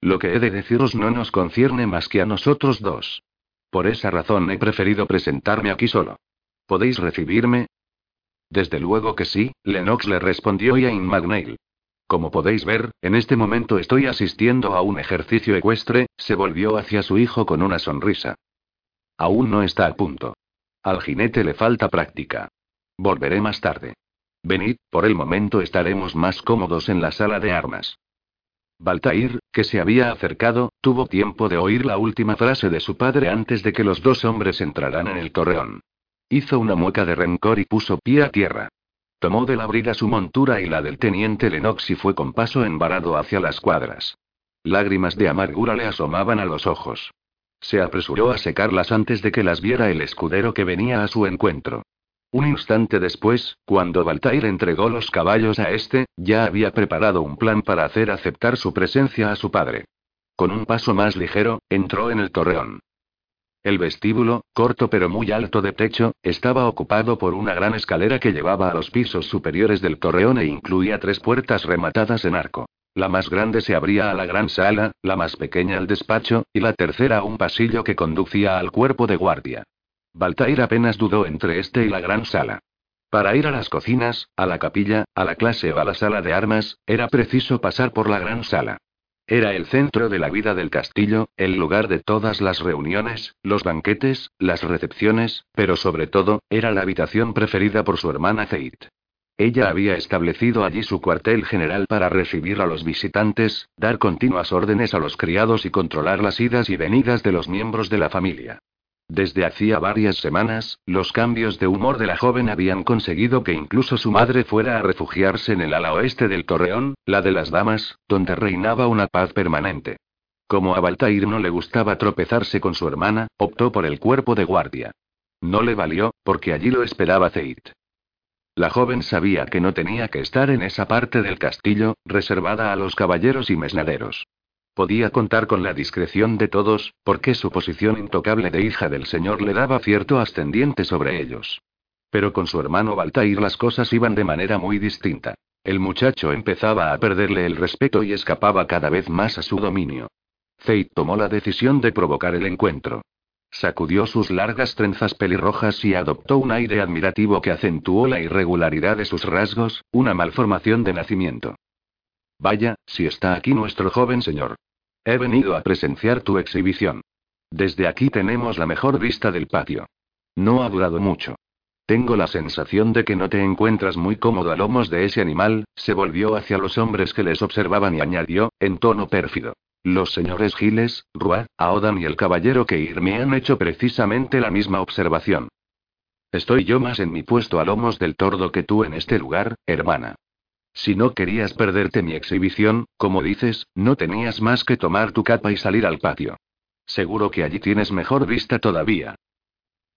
Lo que he de deciros no nos concierne más que a nosotros dos. Por esa razón he preferido presentarme aquí solo. ¿Podéis recibirme? Desde luego que sí, Lennox le respondió Ian Magnail. Como podéis ver, en este momento estoy asistiendo a un ejercicio ecuestre, se volvió hacia su hijo con una sonrisa. Aún no está a punto. Al jinete le falta práctica. Volveré más tarde. Venid, por el momento estaremos más cómodos en la sala de armas. Baltair, que se había acercado, tuvo tiempo de oír la última frase de su padre antes de que los dos hombres entraran en el torreón. Hizo una mueca de rencor y puso pie a tierra. Tomó de la brida su montura y la del teniente Lennox y fue con paso embarado hacia las cuadras. Lágrimas de amargura le asomaban a los ojos. Se apresuró a secarlas antes de que las viera el escudero que venía a su encuentro. Un instante después, cuando Baltair entregó los caballos a este, ya había preparado un plan para hacer aceptar su presencia a su padre. Con un paso más ligero, entró en el torreón. El vestíbulo, corto pero muy alto de techo, estaba ocupado por una gran escalera que llevaba a los pisos superiores del torreón e incluía tres puertas rematadas en arco. La más grande se abría a la gran sala, la más pequeña al despacho, y la tercera a un pasillo que conducía al cuerpo de guardia. Baltair apenas dudó entre este y la gran sala. Para ir a las cocinas, a la capilla, a la clase o a la sala de armas, era preciso pasar por la gran sala. Era el centro de la vida del castillo, el lugar de todas las reuniones, los banquetes, las recepciones, pero sobre todo, era la habitación preferida por su hermana Zeit. Ella había establecido allí su cuartel general para recibir a los visitantes, dar continuas órdenes a los criados y controlar las idas y venidas de los miembros de la familia. Desde hacía varias semanas, los cambios de humor de la joven habían conseguido que incluso su madre fuera a refugiarse en el ala oeste del torreón, la de las damas, donde reinaba una paz permanente. Como a Baltair no le gustaba tropezarse con su hermana, optó por el cuerpo de guardia. No le valió, porque allí lo esperaba Zeit. La joven sabía que no tenía que estar en esa parte del castillo, reservada a los caballeros y mesnaderos. Podía contar con la discreción de todos, porque su posición intocable de hija del señor le daba cierto ascendiente sobre ellos. Pero con su hermano Baltair las cosas iban de manera muy distinta. El muchacho empezaba a perderle el respeto y escapaba cada vez más a su dominio. Zeit tomó la decisión de provocar el encuentro. Sacudió sus largas trenzas pelirrojas y adoptó un aire admirativo que acentuó la irregularidad de sus rasgos, una malformación de nacimiento. Vaya, si está aquí nuestro joven señor. He venido a presenciar tu exhibición. Desde aquí tenemos la mejor vista del patio. No ha durado mucho. Tengo la sensación de que no te encuentras muy cómodo a lomos de ese animal, se volvió hacia los hombres que les observaban y añadió, en tono pérfido. Los señores Giles, Rua, Aodan y el caballero Keir me han hecho precisamente la misma observación. Estoy yo más en mi puesto a lomos del tordo que tú en este lugar, hermana. Si no querías perderte mi exhibición, como dices, no tenías más que tomar tu capa y salir al patio. Seguro que allí tienes mejor vista todavía.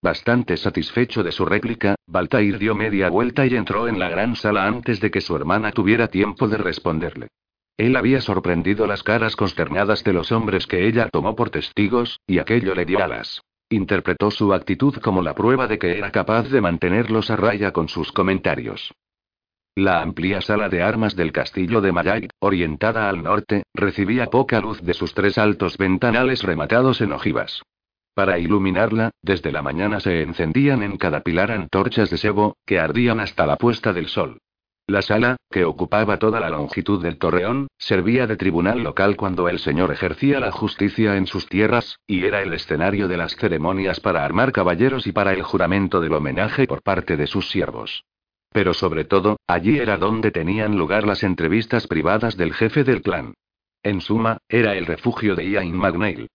Bastante satisfecho de su réplica, Baltair dio media vuelta y entró en la gran sala antes de que su hermana tuviera tiempo de responderle. Él había sorprendido las caras consternadas de los hombres que ella tomó por testigos, y aquello le dio alas. Interpretó su actitud como la prueba de que era capaz de mantenerlos a raya con sus comentarios. La amplia sala de armas del castillo de Mayay, orientada al norte, recibía poca luz de sus tres altos ventanales rematados en ojivas. Para iluminarla, desde la mañana se encendían en cada pilar antorchas de sebo, que ardían hasta la puesta del sol. La sala, que ocupaba toda la longitud del torreón, servía de tribunal local cuando el señor ejercía la justicia en sus tierras, y era el escenario de las ceremonias para armar caballeros y para el juramento del homenaje por parte de sus siervos. Pero sobre todo, allí era donde tenían lugar las entrevistas privadas del jefe del clan. En suma, era el refugio de Ian McNeil.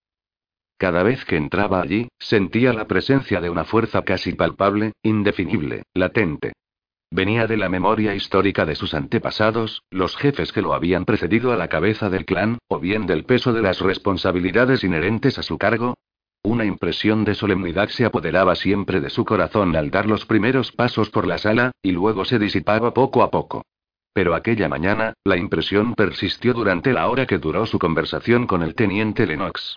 Cada vez que entraba allí, sentía la presencia de una fuerza casi palpable, indefinible, latente. Venía de la memoria histórica de sus antepasados, los jefes que lo habían precedido a la cabeza del clan, o bien del peso de las responsabilidades inherentes a su cargo, una impresión de solemnidad se apoderaba siempre de su corazón al dar los primeros pasos por la sala, y luego se disipaba poco a poco. Pero aquella mañana, la impresión persistió durante la hora que duró su conversación con el teniente Lennox.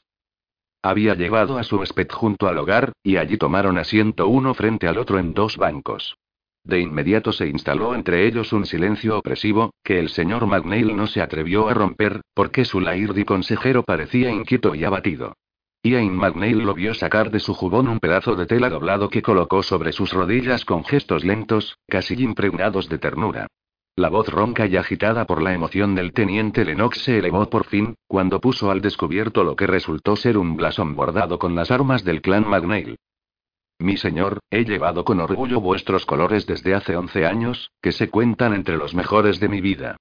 Había llevado a su huésped junto al hogar, y allí tomaron asiento uno frente al otro en dos bancos. De inmediato se instaló entre ellos un silencio opresivo, que el señor McNeil no se atrevió a romper, porque su lairdi consejero parecía inquieto y abatido. Ian McNeil lo vio sacar de su jubón un pedazo de tela doblado que colocó sobre sus rodillas con gestos lentos, casi impregnados de ternura. La voz ronca y agitada por la emoción del teniente Lennox se elevó por fin, cuando puso al descubierto lo que resultó ser un blasón bordado con las armas del clan McNeil. Mi señor, he llevado con orgullo vuestros colores desde hace once años, que se cuentan entre los mejores de mi vida.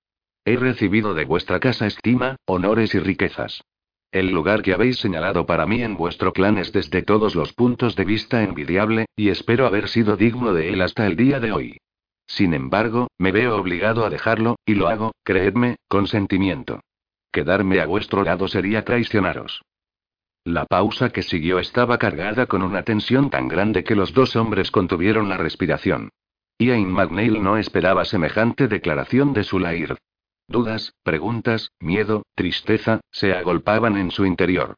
He recibido de vuestra casa estima, honores y riquezas. El lugar que habéis señalado para mí en vuestro clan es desde todos los puntos de vista envidiable, y espero haber sido digno de él hasta el día de hoy. Sin embargo, me veo obligado a dejarlo, y lo hago, creedme, con sentimiento. Quedarme a vuestro lado sería traicionaros. La pausa que siguió estaba cargada con una tensión tan grande que los dos hombres contuvieron la respiración. Ian McNeil no esperaba semejante declaración de Sulair. Dudas, preguntas, miedo, tristeza, se agolpaban en su interior.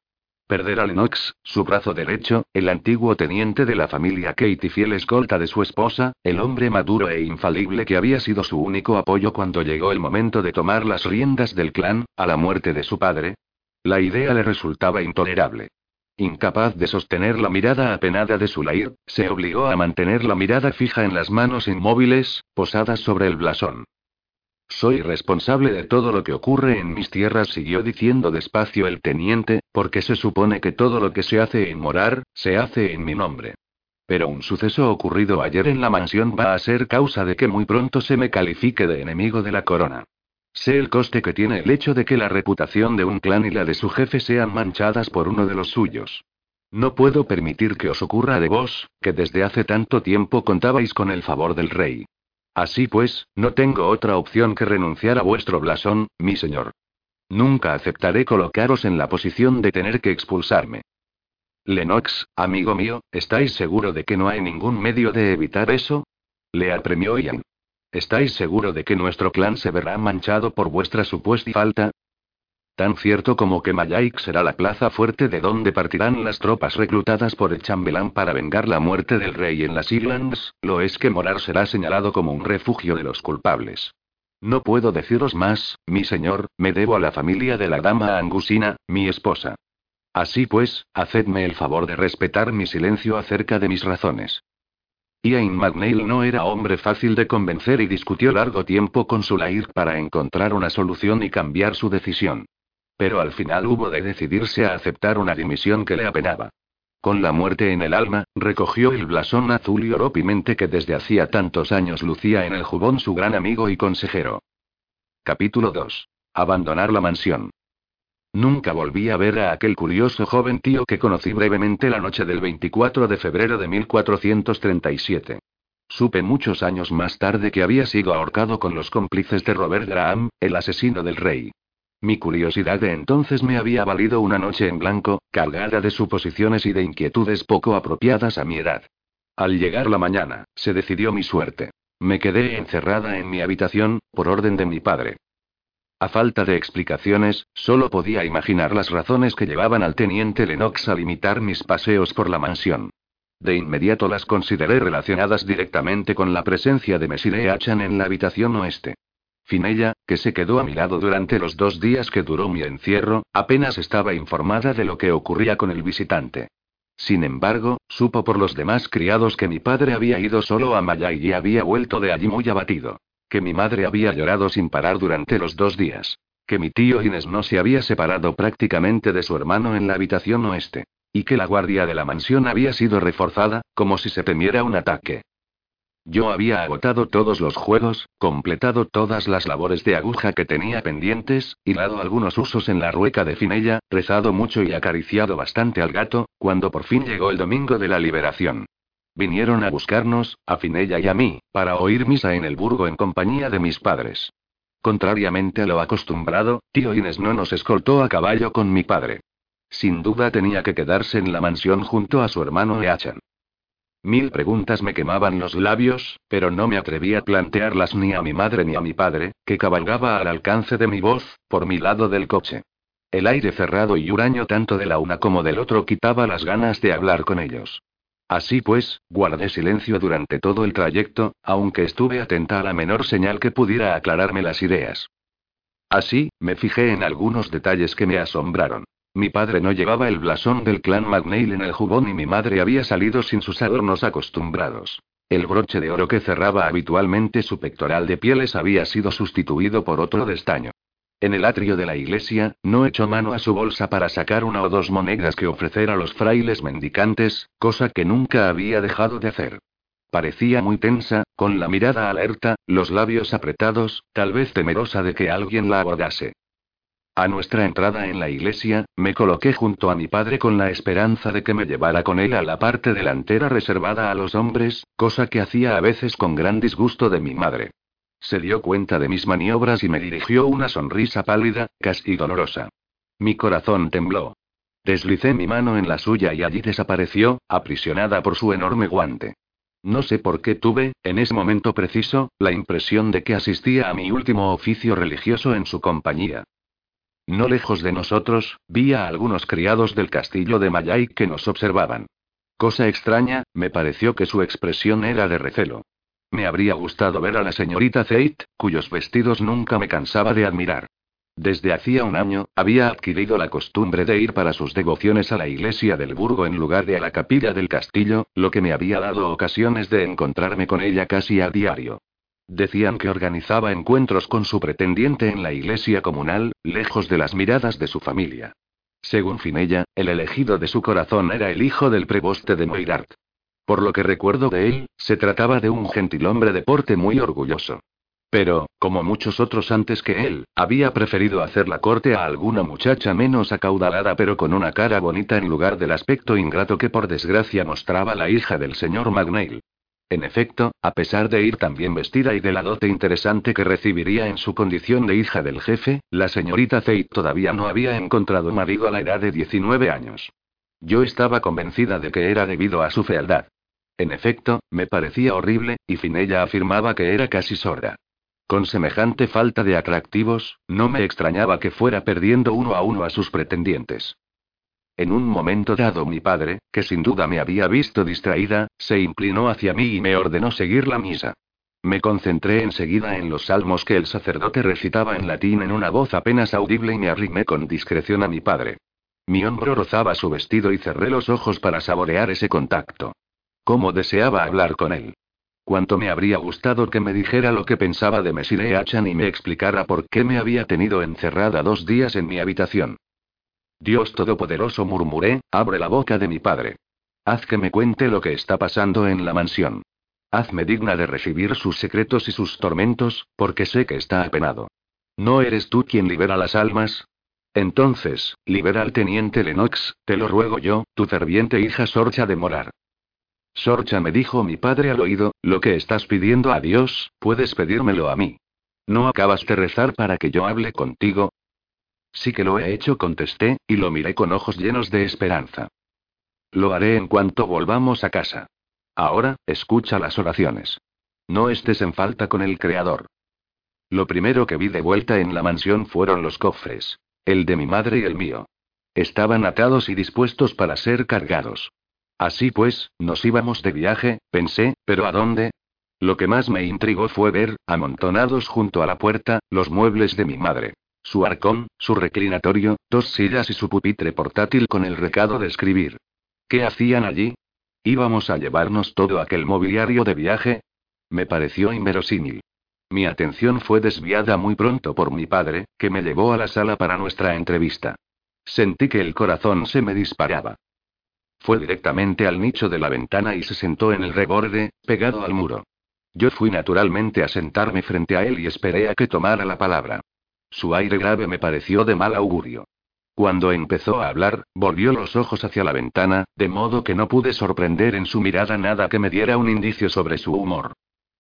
Perder a Lennox, su brazo derecho, el antiguo teniente de la familia Kate y fiel escolta de su esposa, el hombre maduro e infalible que había sido su único apoyo cuando llegó el momento de tomar las riendas del clan, a la muerte de su padre. La idea le resultaba intolerable. Incapaz de sostener la mirada apenada de Sulair, se obligó a mantener la mirada fija en las manos inmóviles, posadas sobre el blasón. Soy responsable de todo lo que ocurre en mis tierras, siguió diciendo despacio el teniente, porque se supone que todo lo que se hace en Morar, se hace en mi nombre. Pero un suceso ocurrido ayer en la mansión va a ser causa de que muy pronto se me califique de enemigo de la corona. Sé el coste que tiene el hecho de que la reputación de un clan y la de su jefe sean manchadas por uno de los suyos. No puedo permitir que os ocurra de vos, que desde hace tanto tiempo contabais con el favor del rey. Así pues, no tengo otra opción que renunciar a vuestro blasón, mi señor. Nunca aceptaré colocaros en la posición de tener que expulsarme. Lennox, amigo mío, ¿estáis seguro de que no hay ningún medio de evitar eso? Le apremió Ian. ¿Estáis seguro de que nuestro clan se verá manchado por vuestra supuesta falta? Tan cierto como que Mayaik será la plaza fuerte de donde partirán las tropas reclutadas por el chambelán para vengar la muerte del rey en las Islands, lo es que Morar será señalado como un refugio de los culpables. No puedo deciros más, mi señor, me debo a la familia de la dama Angusina, mi esposa. Así pues, hacedme el favor de respetar mi silencio acerca de mis razones. Ian McNeil no era hombre fácil de convencer y discutió largo tiempo con Sulair para encontrar una solución y cambiar su decisión. Pero al final hubo de decidirse a aceptar una dimisión que le apenaba. Con la muerte en el alma, recogió el blasón azul y oropimente que desde hacía tantos años lucía en el jubón su gran amigo y consejero. Capítulo 2. Abandonar la mansión. Nunca volví a ver a aquel curioso joven tío que conocí brevemente la noche del 24 de febrero de 1437. Supe muchos años más tarde que había sido ahorcado con los cómplices de Robert Graham, el asesino del rey. Mi curiosidad de entonces me había valido una noche en blanco, cargada de suposiciones y de inquietudes poco apropiadas a mi edad. Al llegar la mañana, se decidió mi suerte. Me quedé encerrada en mi habitación, por orden de mi padre. A falta de explicaciones, solo podía imaginar las razones que llevaban al teniente Lennox a limitar mis paseos por la mansión. De inmediato las consideré relacionadas directamente con la presencia de Messire Achan en la habitación oeste. Finella, que se quedó a mi lado durante los dos días que duró mi encierro, apenas estaba informada de lo que ocurría con el visitante. Sin embargo, supo por los demás criados que mi padre había ido solo a Mayay y había vuelto de allí muy abatido que mi madre había llorado sin parar durante los dos días, que mi tío Inés no se había separado prácticamente de su hermano en la habitación oeste, y que la guardia de la mansión había sido reforzada, como si se temiera un ataque. Yo había agotado todos los juegos, completado todas las labores de aguja que tenía pendientes, hilado algunos usos en la rueca de Finella, rezado mucho y acariciado bastante al gato, cuando por fin llegó el domingo de la liberación. Vinieron a buscarnos, a Finella y a mí, para oír misa en el burgo en compañía de mis padres. Contrariamente a lo acostumbrado, tío Inés no nos escoltó a caballo con mi padre. Sin duda tenía que quedarse en la mansión junto a su hermano Eachan. Mil preguntas me quemaban los labios, pero no me atreví a plantearlas ni a mi madre ni a mi padre, que cabalgaba al alcance de mi voz, por mi lado del coche. El aire cerrado y huraño tanto de la una como del otro quitaba las ganas de hablar con ellos. Así pues, guardé silencio durante todo el trayecto, aunque estuve atenta a la menor señal que pudiera aclararme las ideas. Así, me fijé en algunos detalles que me asombraron. Mi padre no llevaba el blasón del clan McNeil en el jubón y mi madre había salido sin sus adornos acostumbrados. El broche de oro que cerraba habitualmente su pectoral de pieles había sido sustituido por otro de estaño. En el atrio de la iglesia, no echó mano a su bolsa para sacar una o dos monedas que ofrecer a los frailes mendicantes, cosa que nunca había dejado de hacer. Parecía muy tensa, con la mirada alerta, los labios apretados, tal vez temerosa de que alguien la abordase. A nuestra entrada en la iglesia, me coloqué junto a mi padre con la esperanza de que me llevara con él a la parte delantera reservada a los hombres, cosa que hacía a veces con gran disgusto de mi madre. Se dio cuenta de mis maniobras y me dirigió una sonrisa pálida, casi dolorosa. Mi corazón tembló. Deslicé mi mano en la suya y allí desapareció, aprisionada por su enorme guante. No sé por qué tuve, en ese momento preciso, la impresión de que asistía a mi último oficio religioso en su compañía. No lejos de nosotros, vi a algunos criados del castillo de Mayay que nos observaban. Cosa extraña, me pareció que su expresión era de recelo. Me habría gustado ver a la señorita Zeit, cuyos vestidos nunca me cansaba de admirar. Desde hacía un año, había adquirido la costumbre de ir para sus devociones a la iglesia del Burgo en lugar de a la capilla del castillo, lo que me había dado ocasiones de encontrarme con ella casi a diario. Decían que organizaba encuentros con su pretendiente en la iglesia comunal, lejos de las miradas de su familia. Según Finella, el elegido de su corazón era el hijo del preboste de Moirart. Por lo que recuerdo de él, se trataba de un gentilhombre de porte muy orgulloso. Pero, como muchos otros antes que él, había preferido hacer la corte a alguna muchacha menos acaudalada pero con una cara bonita en lugar del aspecto ingrato que por desgracia mostraba la hija del señor McNeil. En efecto, a pesar de ir tan bien vestida y de la dote interesante que recibiría en su condición de hija del jefe, la señorita Zeit todavía no había encontrado marido a la edad de 19 años. Yo estaba convencida de que era debido a su fealdad. En efecto, me parecía horrible, y Finella afirmaba que era casi sorda. Con semejante falta de atractivos, no me extrañaba que fuera perdiendo uno a uno a sus pretendientes. En un momento dado mi padre, que sin duda me había visto distraída, se inclinó hacia mí y me ordenó seguir la misa. Me concentré enseguida en los salmos que el sacerdote recitaba en latín en una voz apenas audible y me arrimé con discreción a mi padre. Mi hombro rozaba su vestido y cerré los ojos para saborear ese contacto. Cómo deseaba hablar con él. Cuánto me habría gustado que me dijera lo que pensaba de Messire Achan y me explicara por qué me había tenido encerrada dos días en mi habitación. Dios Todopoderoso murmuré, abre la boca de mi padre. Haz que me cuente lo que está pasando en la mansión. Hazme digna de recibir sus secretos y sus tormentos, porque sé que está apenado. ¿No eres tú quien libera las almas? Entonces, libera al teniente Lennox, te lo ruego yo, tu ferviente hija Sorcha de Morar. Sorcha me dijo mi padre al oído, lo que estás pidiendo a Dios, puedes pedírmelo a mí. ¿No acabas de rezar para que yo hable contigo? Sí que lo he hecho, contesté, y lo miré con ojos llenos de esperanza. Lo haré en cuanto volvamos a casa. Ahora, escucha las oraciones. No estés en falta con el Creador. Lo primero que vi de vuelta en la mansión fueron los cofres. El de mi madre y el mío. Estaban atados y dispuestos para ser cargados. Así pues, nos íbamos de viaje, pensé, pero ¿a dónde? Lo que más me intrigó fue ver, amontonados junto a la puerta, los muebles de mi madre. Su arcón, su reclinatorio, dos sillas y su pupitre portátil con el recado de escribir. ¿Qué hacían allí? ¿Íbamos a llevarnos todo aquel mobiliario de viaje? Me pareció inverosímil. Mi atención fue desviada muy pronto por mi padre, que me llevó a la sala para nuestra entrevista. Sentí que el corazón se me disparaba. Fue directamente al nicho de la ventana y se sentó en el reborde, pegado al muro. Yo fui naturalmente a sentarme frente a él y esperé a que tomara la palabra. Su aire grave me pareció de mal augurio. Cuando empezó a hablar, volvió los ojos hacia la ventana, de modo que no pude sorprender en su mirada nada que me diera un indicio sobre su humor.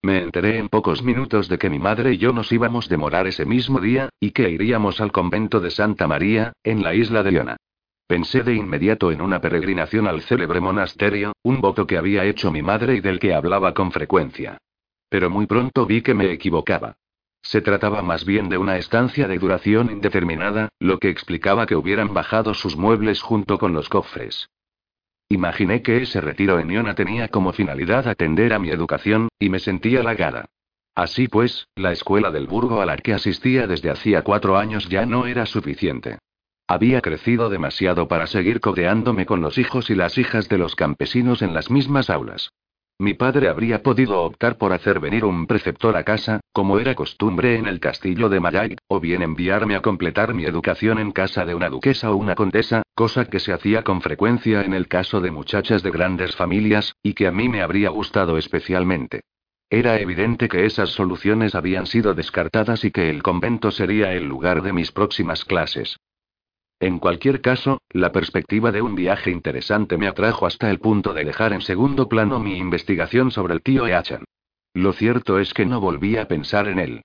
Me enteré en pocos minutos de que mi madre y yo nos íbamos a demorar ese mismo día, y que iríamos al convento de Santa María, en la isla de Iona. Pensé de inmediato en una peregrinación al célebre monasterio, un voto que había hecho mi madre y del que hablaba con frecuencia. Pero muy pronto vi que me equivocaba. Se trataba más bien de una estancia de duración indeterminada, lo que explicaba que hubieran bajado sus muebles junto con los cofres. Imaginé que ese retiro en Iona tenía como finalidad atender a mi educación, y me sentí halagada. Así pues, la escuela del Burgo a la que asistía desde hacía cuatro años ya no era suficiente. Había crecido demasiado para seguir codeándome con los hijos y las hijas de los campesinos en las mismas aulas. Mi padre habría podido optar por hacer venir un preceptor a casa, como era costumbre en el castillo de Mayag, o bien enviarme a completar mi educación en casa de una duquesa o una condesa, cosa que se hacía con frecuencia en el caso de muchachas de grandes familias, y que a mí me habría gustado especialmente. Era evidente que esas soluciones habían sido descartadas y que el convento sería el lugar de mis próximas clases. En cualquier caso, la perspectiva de un viaje interesante me atrajo hasta el punto de dejar en segundo plano mi investigación sobre el tío Eachan. Lo cierto es que no volví a pensar en él.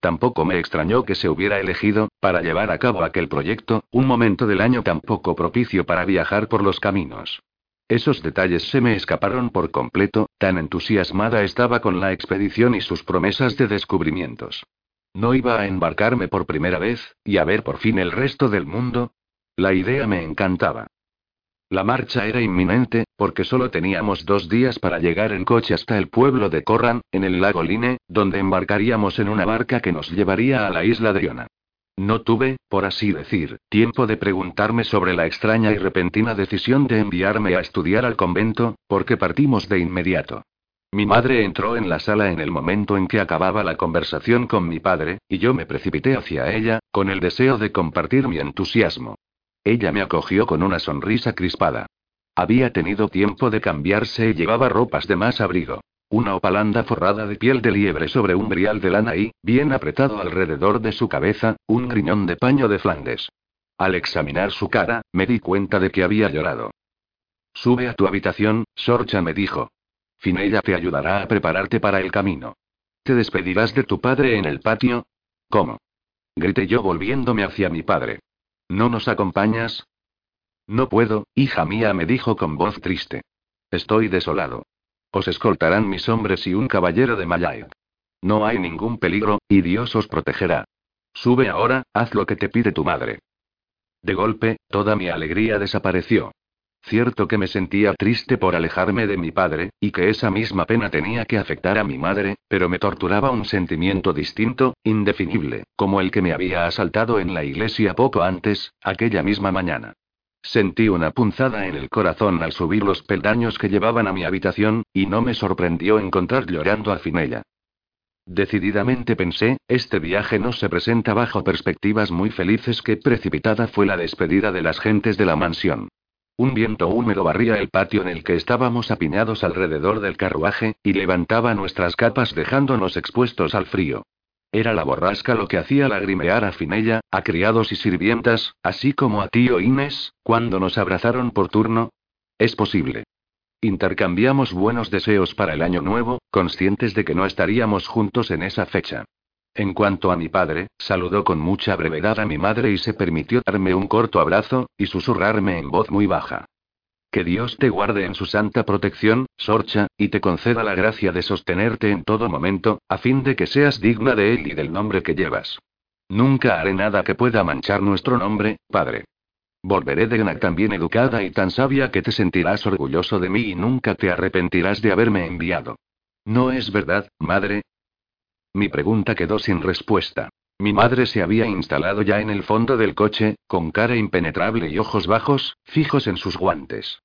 Tampoco me extrañó que se hubiera elegido, para llevar a cabo aquel proyecto, un momento del año tan poco propicio para viajar por los caminos. Esos detalles se me escaparon por completo, tan entusiasmada estaba con la expedición y sus promesas de descubrimientos. No iba a embarcarme por primera vez, y a ver por fin el resto del mundo, la idea me encantaba. La marcha era inminente, porque solo teníamos dos días para llegar en coche hasta el pueblo de Corran, en el lago Line, donde embarcaríamos en una barca que nos llevaría a la isla de Iona. No tuve, por así decir, tiempo de preguntarme sobre la extraña y repentina decisión de enviarme a estudiar al convento, porque partimos de inmediato. Mi madre entró en la sala en el momento en que acababa la conversación con mi padre, y yo me precipité hacia ella, con el deseo de compartir mi entusiasmo. Ella me acogió con una sonrisa crispada. Había tenido tiempo de cambiarse y llevaba ropas de más abrigo. Una opalanda forrada de piel de liebre sobre un brial de lana y, bien apretado alrededor de su cabeza, un griñón de paño de Flandes. Al examinar su cara, me di cuenta de que había llorado. Sube a tu habitación, Sorcha me dijo. Finella te ayudará a prepararte para el camino. ¿Te despedirás de tu padre en el patio? ¿Cómo? Grité yo volviéndome hacia mi padre. ¿No nos acompañas? No puedo, hija mía, me dijo con voz triste. Estoy desolado. Os escoltarán mis hombres y un caballero de Mayaik. No hay ningún peligro, y Dios os protegerá. Sube ahora, haz lo que te pide tu madre. De golpe, toda mi alegría desapareció. Cierto que me sentía triste por alejarme de mi padre, y que esa misma pena tenía que afectar a mi madre, pero me torturaba un sentimiento distinto, indefinible, como el que me había asaltado en la iglesia poco antes, aquella misma mañana. Sentí una punzada en el corazón al subir los peldaños que llevaban a mi habitación, y no me sorprendió encontrar llorando a Finella. Decididamente pensé, este viaje no se presenta bajo perspectivas muy felices que precipitada fue la despedida de las gentes de la mansión. Un viento húmedo barría el patio en el que estábamos apiñados alrededor del carruaje, y levantaba nuestras capas dejándonos expuestos al frío. Era la borrasca lo que hacía lagrimear a Finella, a criados y sirvientas, así como a tío Inés, cuando nos abrazaron por turno. Es posible. Intercambiamos buenos deseos para el año nuevo, conscientes de que no estaríamos juntos en esa fecha. En cuanto a mi padre, saludó con mucha brevedad a mi madre y se permitió darme un corto abrazo, y susurrarme en voz muy baja. Que Dios te guarde en su santa protección, Sorcha, y te conceda la gracia de sostenerte en todo momento, a fin de que seas digna de él y del nombre que llevas. Nunca haré nada que pueda manchar nuestro nombre, padre. Volveré de una tan bien educada y tan sabia que te sentirás orgulloso de mí y nunca te arrepentirás de haberme enviado. ¿No es verdad, madre? Mi pregunta quedó sin respuesta. Mi madre se había instalado ya en el fondo del coche, con cara impenetrable y ojos bajos, fijos en sus guantes.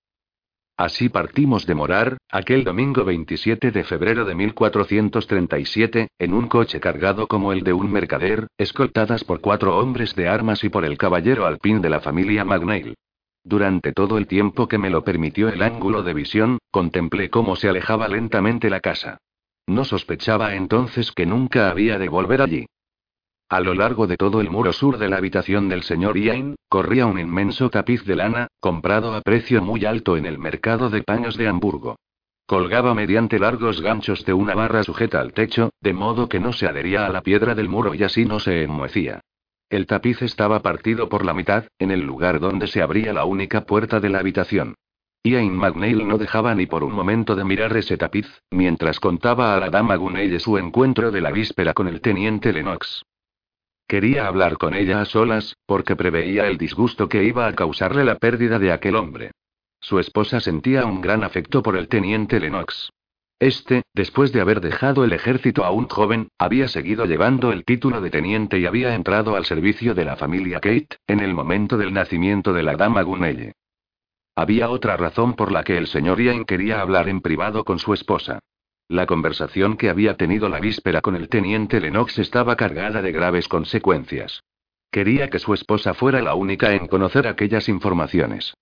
Así partimos de Morar, aquel domingo 27 de febrero de 1437, en un coche cargado como el de un mercader, escoltadas por cuatro hombres de armas y por el caballero alpín de la familia Magnail. Durante todo el tiempo que me lo permitió el ángulo de visión, contemplé cómo se alejaba lentamente la casa. No sospechaba entonces que nunca había de volver allí. A lo largo de todo el muro sur de la habitación del señor Ian, corría un inmenso tapiz de lana, comprado a precio muy alto en el mercado de paños de Hamburgo. Colgaba mediante largos ganchos de una barra sujeta al techo, de modo que no se adhería a la piedra del muro y así no se enmohecía. El tapiz estaba partido por la mitad, en el lugar donde se abría la única puerta de la habitación. Ian McNeil no dejaba ni por un momento de mirar ese tapiz, mientras contaba a la dama Gunelle su encuentro de la víspera con el teniente Lennox. Quería hablar con ella a solas, porque preveía el disgusto que iba a causarle la pérdida de aquel hombre. Su esposa sentía un gran afecto por el teniente Lennox. Este, después de haber dejado el ejército a un joven, había seguido llevando el título de teniente y había entrado al servicio de la familia Kate, en el momento del nacimiento de la dama Gunelle. Había otra razón por la que el señor Ian quería hablar en privado con su esposa. La conversación que había tenido la víspera con el teniente Lennox estaba cargada de graves consecuencias. Quería que su esposa fuera la única en conocer aquellas informaciones.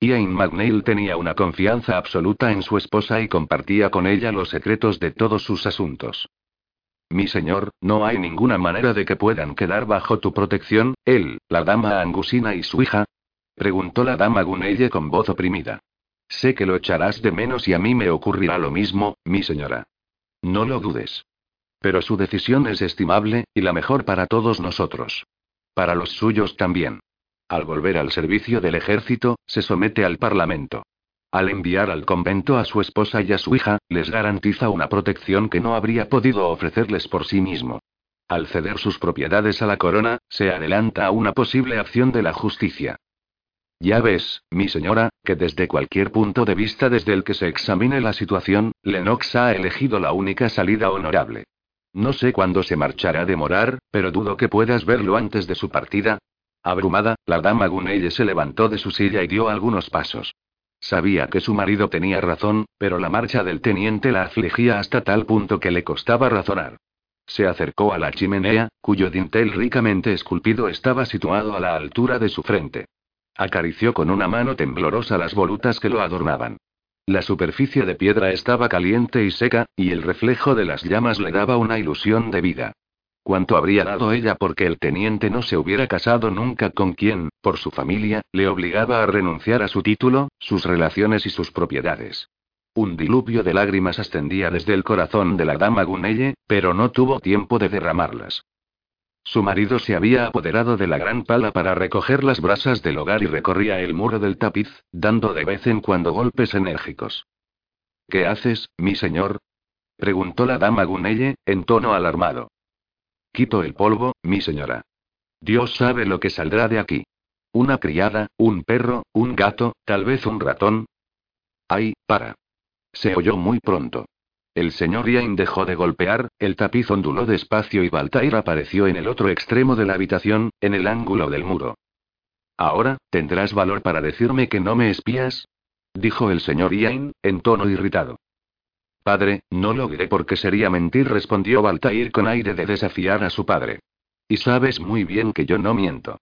Ian McNeil tenía una confianza absoluta en su esposa y compartía con ella los secretos de todos sus asuntos. Mi señor, no hay ninguna manera de que puedan quedar bajo tu protección, él, la dama Angusina y su hija. Preguntó la dama Gunelle con voz oprimida. Sé que lo echarás de menos y a mí me ocurrirá lo mismo, mi señora. No lo dudes. Pero su decisión es estimable, y la mejor para todos nosotros. Para los suyos también. Al volver al servicio del ejército, se somete al Parlamento. Al enviar al convento a su esposa y a su hija, les garantiza una protección que no habría podido ofrecerles por sí mismo. Al ceder sus propiedades a la corona, se adelanta a una posible acción de la justicia. Ya ves, mi señora, que desde cualquier punto de vista desde el que se examine la situación, Lennox ha elegido la única salida honorable. No sé cuándo se marchará de morar, pero dudo que puedas verlo antes de su partida. Abrumada, la dama Gunelle se levantó de su silla y dio algunos pasos. Sabía que su marido tenía razón, pero la marcha del teniente la afligía hasta tal punto que le costaba razonar. Se acercó a la chimenea, cuyo dintel ricamente esculpido estaba situado a la altura de su frente. Acarició con una mano temblorosa las volutas que lo adornaban. La superficie de piedra estaba caliente y seca, y el reflejo de las llamas le daba una ilusión de vida. ¿Cuánto habría dado ella porque el teniente no se hubiera casado nunca con quien, por su familia, le obligaba a renunciar a su título, sus relaciones y sus propiedades? Un diluvio de lágrimas ascendía desde el corazón de la dama Gunelle, pero no tuvo tiempo de derramarlas. Su marido se había apoderado de la gran pala para recoger las brasas del hogar y recorría el muro del tapiz, dando de vez en cuando golpes enérgicos. ¿Qué haces, mi señor? preguntó la dama Gunelle, en tono alarmado. Quito el polvo, mi señora. Dios sabe lo que saldrá de aquí. Una criada, un perro, un gato, tal vez un ratón. Ay, para. Se oyó muy pronto. El señor Ian dejó de golpear, el tapiz onduló despacio y Baltair apareció en el otro extremo de la habitación, en el ángulo del muro. Ahora, ¿tendrás valor para decirme que no me espías? dijo el señor Ian, en tono irritado. Padre, no lo diré porque sería mentir, respondió Baltair con aire de desafiar a su padre. Y sabes muy bien que yo no miento.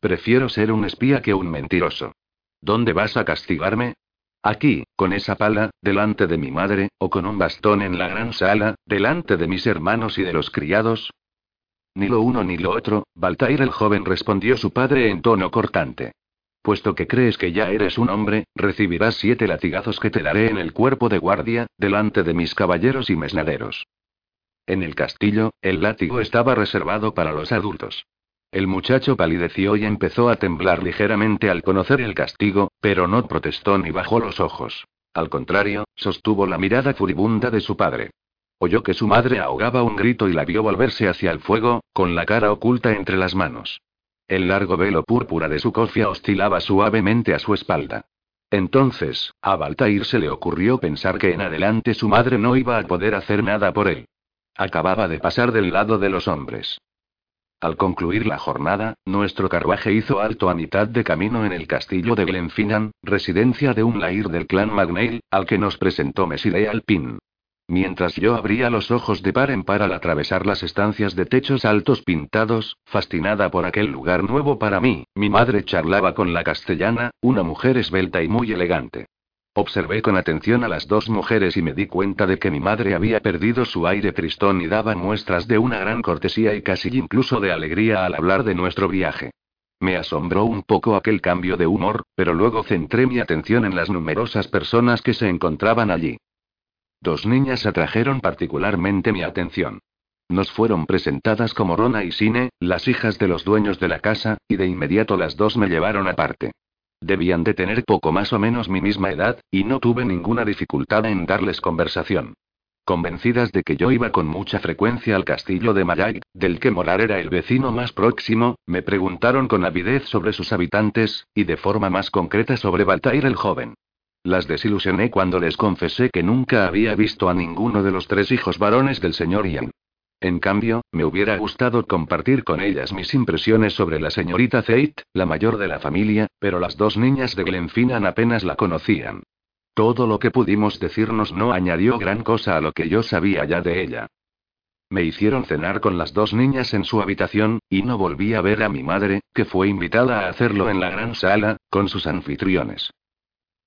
Prefiero ser un espía que un mentiroso. ¿Dónde vas a castigarme? Aquí, con esa pala, delante de mi madre, o con un bastón en la gran sala, delante de mis hermanos y de los criados. Ni lo uno ni lo otro, Baltair el joven respondió su padre en tono cortante. Puesto que crees que ya eres un hombre, recibirás siete latigazos que te daré en el cuerpo de guardia, delante de mis caballeros y mesnaderos. En el castillo, el látigo estaba reservado para los adultos. El muchacho palideció y empezó a temblar ligeramente al conocer el castigo, pero no protestó ni bajó los ojos. Al contrario, sostuvo la mirada furibunda de su padre. Oyó que su madre ahogaba un grito y la vio volverse hacia el fuego, con la cara oculta entre las manos. El largo velo púrpura de su cofia oscilaba suavemente a su espalda. Entonces, a Baltair se le ocurrió pensar que en adelante su madre no iba a poder hacer nada por él. Acababa de pasar del lado de los hombres. Al concluir la jornada, nuestro carruaje hizo alto a mitad de camino en el castillo de Glenfinnan, residencia de un lair del clan Magnail, al que nos presentó Mesile Alpin. Mientras yo abría los ojos de par en par al atravesar las estancias de techos altos pintados, fascinada por aquel lugar nuevo para mí, mi madre charlaba con la castellana, una mujer esbelta y muy elegante. Observé con atención a las dos mujeres y me di cuenta de que mi madre había perdido su aire tristón y daba muestras de una gran cortesía y casi incluso de alegría al hablar de nuestro viaje. Me asombró un poco aquel cambio de humor, pero luego centré mi atención en las numerosas personas que se encontraban allí. Dos niñas atrajeron particularmente mi atención. Nos fueron presentadas como Rona y Sine, las hijas de los dueños de la casa, y de inmediato las dos me llevaron aparte. Debían de tener poco más o menos mi misma edad, y no tuve ninguna dificultad en darles conversación. Convencidas de que yo iba con mucha frecuencia al castillo de Mayag, del que Morar era el vecino más próximo, me preguntaron con avidez sobre sus habitantes, y de forma más concreta sobre Baltair el joven. Las desilusioné cuando les confesé que nunca había visto a ninguno de los tres hijos varones del señor Ian. En cambio, me hubiera gustado compartir con ellas mis impresiones sobre la señorita Zate, la mayor de la familia, pero las dos niñas de Glenfinnan apenas la conocían. Todo lo que pudimos decirnos no añadió gran cosa a lo que yo sabía ya de ella. Me hicieron cenar con las dos niñas en su habitación, y no volví a ver a mi madre, que fue invitada a hacerlo en la gran sala, con sus anfitriones.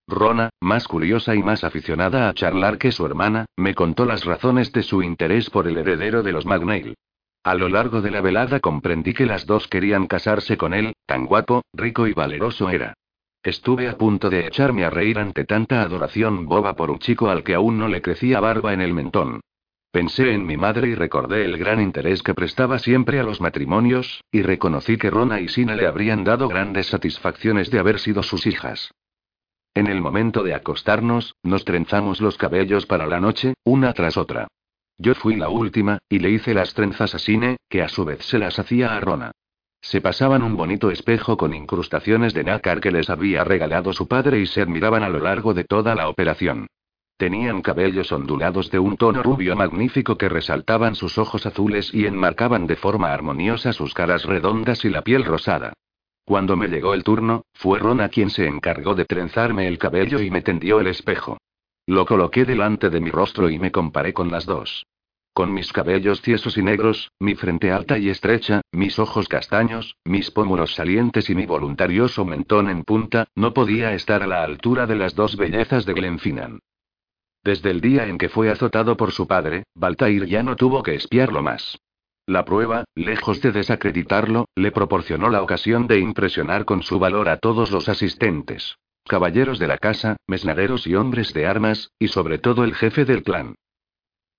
Rona, más curiosa y más aficionada a charlar que su hermana, me contó las razones de su interés por el heredero de los Magnail. A lo largo de la velada comprendí que las dos querían casarse con él, tan guapo, rico y valeroso era. Estuve a punto de echarme a reír ante tanta adoración boba por un chico al que aún no le crecía barba en el mentón. Pensé en mi madre y recordé el gran interés que prestaba siempre a los matrimonios, y reconocí que Rona y Sina le habrían dado grandes satisfacciones de haber sido sus hijas. En el momento de acostarnos, nos trenzamos los cabellos para la noche, una tras otra. Yo fui la última, y le hice las trenzas a Sine, que a su vez se las hacía a Rona. Se pasaban un bonito espejo con incrustaciones de nácar que les había regalado su padre y se admiraban a lo largo de toda la operación. Tenían cabellos ondulados de un tono rubio magnífico que resaltaban sus ojos azules y enmarcaban de forma armoniosa sus caras redondas y la piel rosada. Cuando me llegó el turno, fue Rona quien se encargó de trenzarme el cabello y me tendió el espejo. Lo coloqué delante de mi rostro y me comparé con las dos. Con mis cabellos tiesos y negros, mi frente alta y estrecha, mis ojos castaños, mis pómulos salientes y mi voluntarioso mentón en punta, no podía estar a la altura de las dos bellezas de Glenfinnan. Desde el día en que fue azotado por su padre, Baltair ya no tuvo que espiarlo más. La prueba, lejos de desacreditarlo, le proporcionó la ocasión de impresionar con su valor a todos los asistentes. Caballeros de la casa, mesnaderos y hombres de armas, y sobre todo el jefe del clan.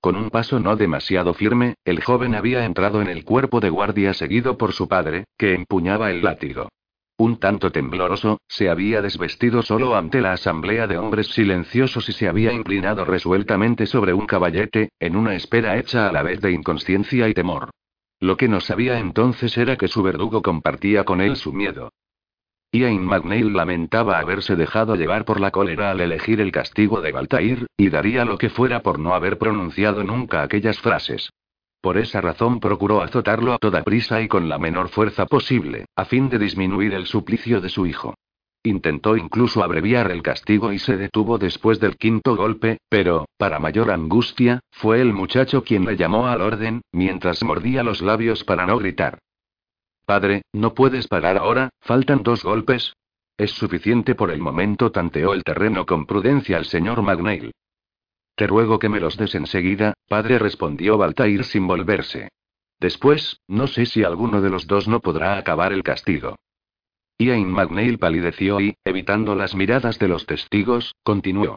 Con un paso no demasiado firme, el joven había entrado en el cuerpo de guardia seguido por su padre, que empuñaba el látigo. Un tanto tembloroso, se había desvestido solo ante la asamblea de hombres silenciosos y se había inclinado resueltamente sobre un caballete, en una espera hecha a la vez de inconsciencia y temor. Lo que no sabía entonces era que su verdugo compartía con él su miedo. Ian McNeil lamentaba haberse dejado llevar por la cólera al elegir el castigo de Baltair, y daría lo que fuera por no haber pronunciado nunca aquellas frases. Por esa razón procuró azotarlo a toda prisa y con la menor fuerza posible, a fin de disminuir el suplicio de su hijo. Intentó incluso abreviar el castigo y se detuvo después del quinto golpe, pero, para mayor angustia, fue el muchacho quien le llamó al orden, mientras mordía los labios para no gritar. Padre, no puedes parar ahora, faltan dos golpes. Es suficiente por el momento, tanteó el terreno con prudencia el señor Magnail. Te ruego que me los des enseguida, padre, respondió Baltair sin volverse. Después, no sé si alguno de los dos no podrá acabar el castigo. Ian McNeil palideció y, evitando las miradas de los testigos, continuó.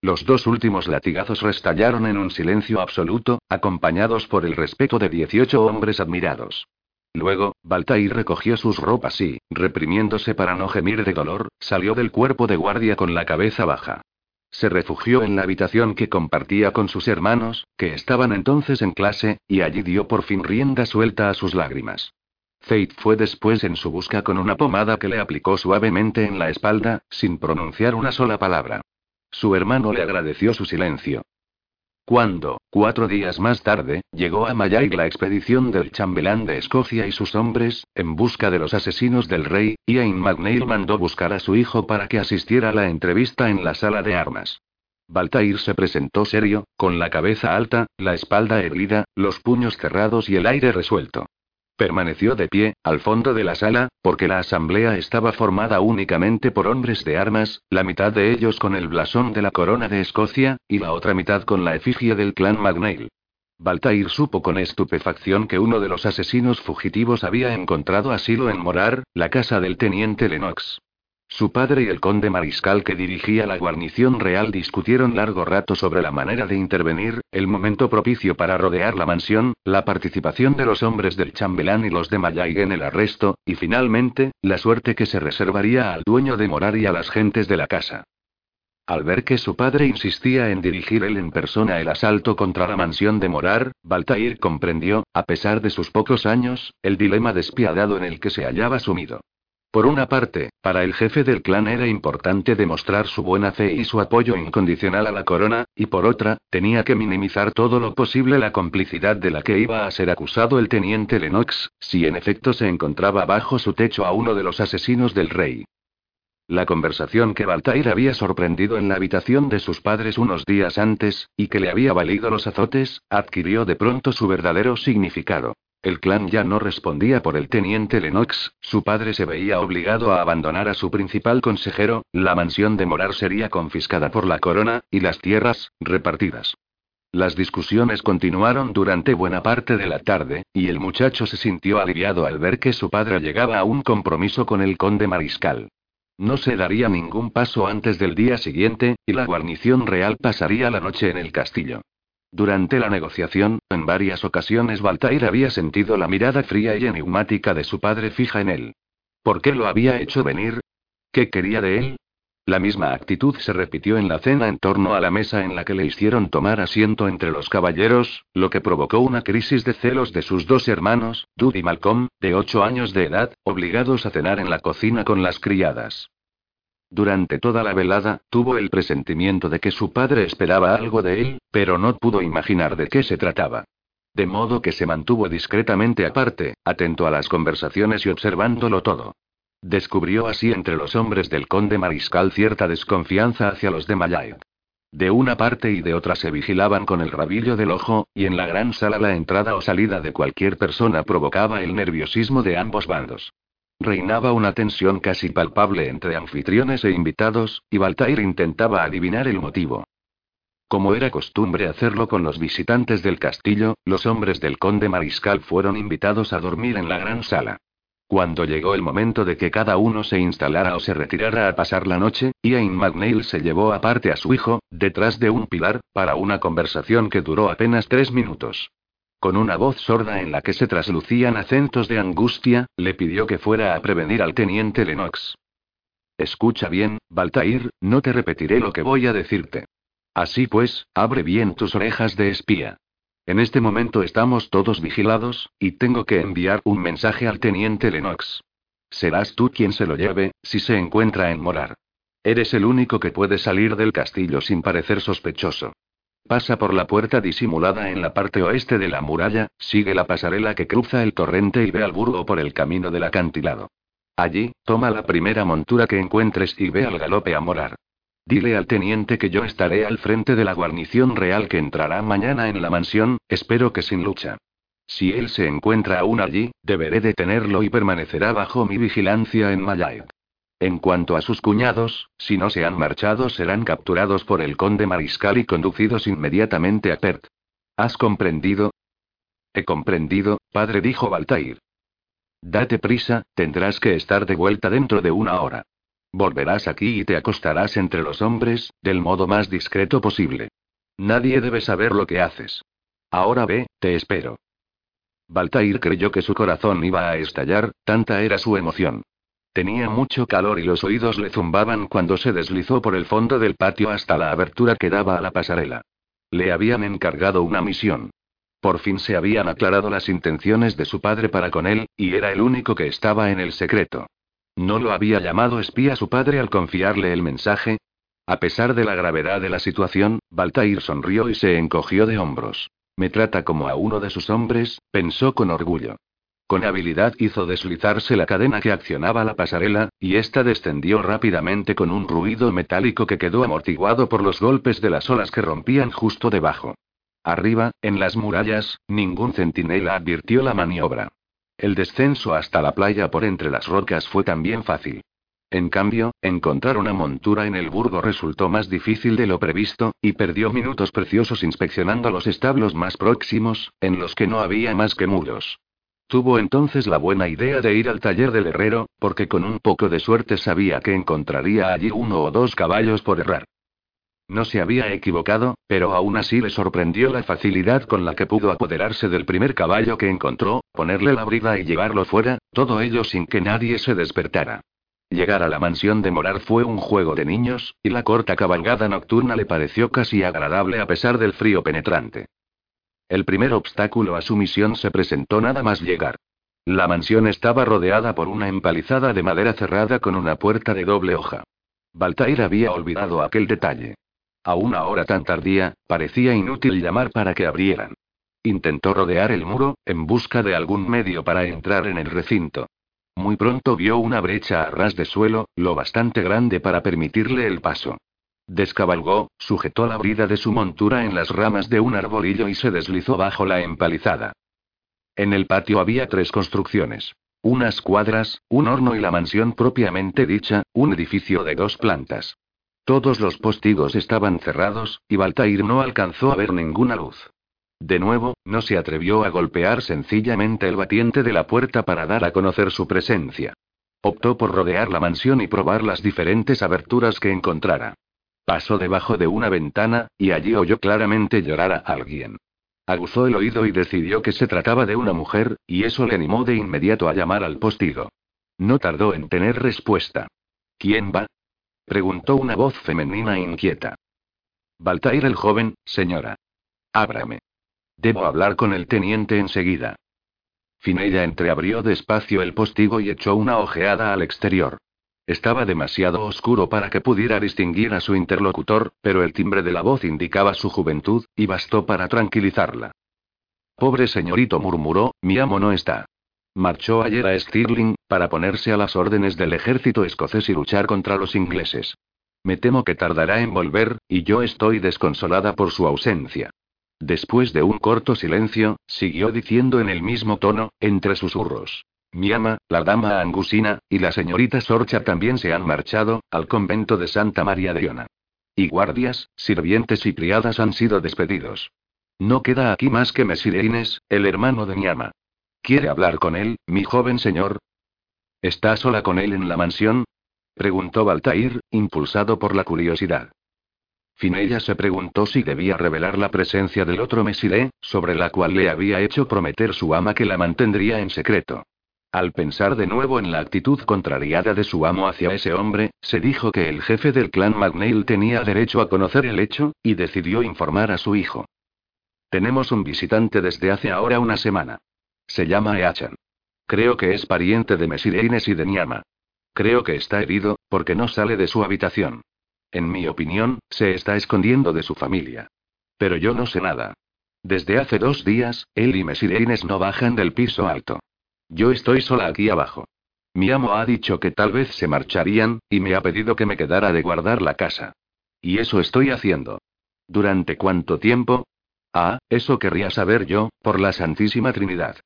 Los dos últimos latigazos restallaron en un silencio absoluto, acompañados por el respeto de 18 hombres admirados. Luego, Baltair recogió sus ropas y, reprimiéndose para no gemir de dolor, salió del cuerpo de guardia con la cabeza baja. Se refugió en la habitación que compartía con sus hermanos, que estaban entonces en clase, y allí dio por fin rienda suelta a sus lágrimas. Fate fue después en su busca con una pomada que le aplicó suavemente en la espalda, sin pronunciar una sola palabra. Su hermano le agradeció su silencio. Cuando, cuatro días más tarde, llegó a Mayag la expedición del chambelán de Escocia y sus hombres, en busca de los asesinos del rey, Ian McNeil mandó buscar a su hijo para que asistiera a la entrevista en la sala de armas. Baltair se presentó serio, con la cabeza alta, la espalda erguida, los puños cerrados y el aire resuelto. Permaneció de pie, al fondo de la sala, porque la asamblea estaba formada únicamente por hombres de armas, la mitad de ellos con el blasón de la corona de Escocia, y la otra mitad con la efigie del clan MacNeil. Baltair supo con estupefacción que uno de los asesinos fugitivos había encontrado asilo en Morar, la casa del teniente Lennox. Su padre y el conde mariscal que dirigía la guarnición real discutieron largo rato sobre la manera de intervenir, el momento propicio para rodear la mansión, la participación de los hombres del chambelán y los de Mayay en el arresto, y finalmente, la suerte que se reservaría al dueño de morar y a las gentes de la casa. Al ver que su padre insistía en dirigir él en persona el asalto contra la mansión de Morar, Baltair comprendió, a pesar de sus pocos años, el dilema despiadado en el que se hallaba sumido. Por una parte, para el jefe del clan era importante demostrar su buena fe y su apoyo incondicional a la corona, y por otra, tenía que minimizar todo lo posible la complicidad de la que iba a ser acusado el teniente Lennox, si en efecto se encontraba bajo su techo a uno de los asesinos del rey. La conversación que Baltair había sorprendido en la habitación de sus padres unos días antes, y que le había valido los azotes, adquirió de pronto su verdadero significado. El clan ya no respondía por el teniente Lennox, su padre se veía obligado a abandonar a su principal consejero, la mansión de Morar sería confiscada por la corona, y las tierras, repartidas. Las discusiones continuaron durante buena parte de la tarde, y el muchacho se sintió aliviado al ver que su padre llegaba a un compromiso con el conde mariscal. No se daría ningún paso antes del día siguiente, y la guarnición real pasaría la noche en el castillo. Durante la negociación, en varias ocasiones Baltair había sentido la mirada fría y enigmática de su padre fija en él. ¿Por qué lo había hecho venir? ¿Qué quería de él? La misma actitud se repitió en la cena en torno a la mesa en la que le hicieron tomar asiento entre los caballeros, lo que provocó una crisis de celos de sus dos hermanos, Dud y Malcolm, de ocho años de edad, obligados a cenar en la cocina con las criadas. Durante toda la velada, tuvo el presentimiento de que su padre esperaba algo de él, pero no pudo imaginar de qué se trataba. De modo que se mantuvo discretamente aparte, atento a las conversaciones y observándolo todo. Descubrió así entre los hombres del conde mariscal cierta desconfianza hacia los de Mayay. De una parte y de otra se vigilaban con el rabillo del ojo, y en la gran sala la entrada o salida de cualquier persona provocaba el nerviosismo de ambos bandos. Reinaba una tensión casi palpable entre anfitriones e invitados, y Baltair intentaba adivinar el motivo. Como era costumbre hacerlo con los visitantes del castillo, los hombres del conde mariscal fueron invitados a dormir en la gran sala. Cuando llegó el momento de que cada uno se instalara o se retirara a pasar la noche, Ian McNeil se llevó aparte a su hijo, detrás de un pilar, para una conversación que duró apenas tres minutos. Con una voz sorda en la que se traslucían acentos de angustia, le pidió que fuera a prevenir al teniente Lennox. Escucha bien, Baltair, no te repetiré lo que voy a decirte. Así pues, abre bien tus orejas de espía. En este momento estamos todos vigilados, y tengo que enviar un mensaje al teniente Lennox. Serás tú quien se lo lleve, si se encuentra en Morar. Eres el único que puede salir del castillo sin parecer sospechoso. Pasa por la puerta disimulada en la parte oeste de la muralla, sigue la pasarela que cruza el torrente y ve al burgo por el camino del acantilado. Allí, toma la primera montura que encuentres y ve al galope a morar. Dile al teniente que yo estaré al frente de la guarnición real que entrará mañana en la mansión, espero que sin lucha. Si él se encuentra aún allí, deberé detenerlo y permanecerá bajo mi vigilancia en Mayay. En cuanto a sus cuñados, si no se han marchado serán capturados por el conde mariscal y conducidos inmediatamente a Perth. ¿Has comprendido? He comprendido, padre, dijo Baltair. Date prisa, tendrás que estar de vuelta dentro de una hora. Volverás aquí y te acostarás entre los hombres, del modo más discreto posible. Nadie debe saber lo que haces. Ahora ve, te espero. Baltair creyó que su corazón iba a estallar, tanta era su emoción. Tenía mucho calor y los oídos le zumbaban cuando se deslizó por el fondo del patio hasta la abertura que daba a la pasarela. Le habían encargado una misión. Por fin se habían aclarado las intenciones de su padre para con él, y era el único que estaba en el secreto. ¿No lo había llamado espía su padre al confiarle el mensaje? A pesar de la gravedad de la situación, Baltair sonrió y se encogió de hombros. Me trata como a uno de sus hombres, pensó con orgullo. Con habilidad hizo deslizarse la cadena que accionaba la pasarela, y ésta descendió rápidamente con un ruido metálico que quedó amortiguado por los golpes de las olas que rompían justo debajo. Arriba, en las murallas, ningún centinela advirtió la maniobra. El descenso hasta la playa por entre las rocas fue también fácil. En cambio, encontrar una montura en el burgo resultó más difícil de lo previsto, y perdió minutos preciosos inspeccionando los establos más próximos, en los que no había más que muros. Tuvo entonces la buena idea de ir al taller del herrero, porque con un poco de suerte sabía que encontraría allí uno o dos caballos por errar. No se había equivocado, pero aún así le sorprendió la facilidad con la que pudo apoderarse del primer caballo que encontró, ponerle la brida y llevarlo fuera, todo ello sin que nadie se despertara. Llegar a la mansión de Morar fue un juego de niños, y la corta cabalgada nocturna le pareció casi agradable a pesar del frío penetrante. El primer obstáculo a su misión se presentó nada más llegar. La mansión estaba rodeada por una empalizada de madera cerrada con una puerta de doble hoja. Baltair había olvidado aquel detalle. A una hora tan tardía, parecía inútil llamar para que abrieran. Intentó rodear el muro, en busca de algún medio para entrar en el recinto. Muy pronto vio una brecha a ras de suelo, lo bastante grande para permitirle el paso. Descabalgó, sujetó la brida de su montura en las ramas de un arbolillo y se deslizó bajo la empalizada. En el patio había tres construcciones. Unas cuadras, un horno y la mansión propiamente dicha, un edificio de dos plantas. Todos los postigos estaban cerrados, y Baltair no alcanzó a ver ninguna luz. De nuevo, no se atrevió a golpear sencillamente el batiente de la puerta para dar a conocer su presencia. Optó por rodear la mansión y probar las diferentes aberturas que encontrara. Pasó debajo de una ventana, y allí oyó claramente llorar a alguien. Aguzó el oído y decidió que se trataba de una mujer, y eso le animó de inmediato a llamar al postigo. No tardó en tener respuesta. ¿Quién va? preguntó una voz femenina inquieta. Baltair el joven, señora. Ábrame. Debo hablar con el teniente enseguida. Finella entreabrió despacio el postigo y echó una ojeada al exterior. Estaba demasiado oscuro para que pudiera distinguir a su interlocutor, pero el timbre de la voz indicaba su juventud, y bastó para tranquilizarla. Pobre señorito murmuró, mi amo no está. Marchó ayer a Stirling, para ponerse a las órdenes del ejército escocés y luchar contra los ingleses. Me temo que tardará en volver, y yo estoy desconsolada por su ausencia. Después de un corto silencio, siguió diciendo en el mismo tono, entre susurros. Mi ama, la dama Angusina, y la señorita Sorcha también se han marchado, al convento de Santa María de Iona. Y guardias, sirvientes y criadas han sido despedidos. No queda aquí más que Mesirines, el hermano de mi ama. ¿Quiere hablar con él, mi joven señor? ¿Está sola con él en la mansión? preguntó Baltair, impulsado por la curiosidad. Finella se preguntó si debía revelar la presencia del otro Mesiré, sobre la cual le había hecho prometer su ama que la mantendría en secreto. Al pensar de nuevo en la actitud contrariada de su amo hacia ese hombre, se dijo que el jefe del clan McNeil tenía derecho a conocer el hecho, y decidió informar a su hijo. Tenemos un visitante desde hace ahora una semana. Se llama Eachan. Creo que es pariente de Mesirines y de Niama. Creo que está herido, porque no sale de su habitación. En mi opinión, se está escondiendo de su familia. Pero yo no sé nada. Desde hace dos días, él y Mesirines no bajan del piso alto. Yo estoy sola aquí abajo. Mi amo ha dicho que tal vez se marcharían, y me ha pedido que me quedara de guardar la casa. Y eso estoy haciendo. ¿Durante cuánto tiempo? Ah, eso querría saber yo, por la Santísima Trinidad.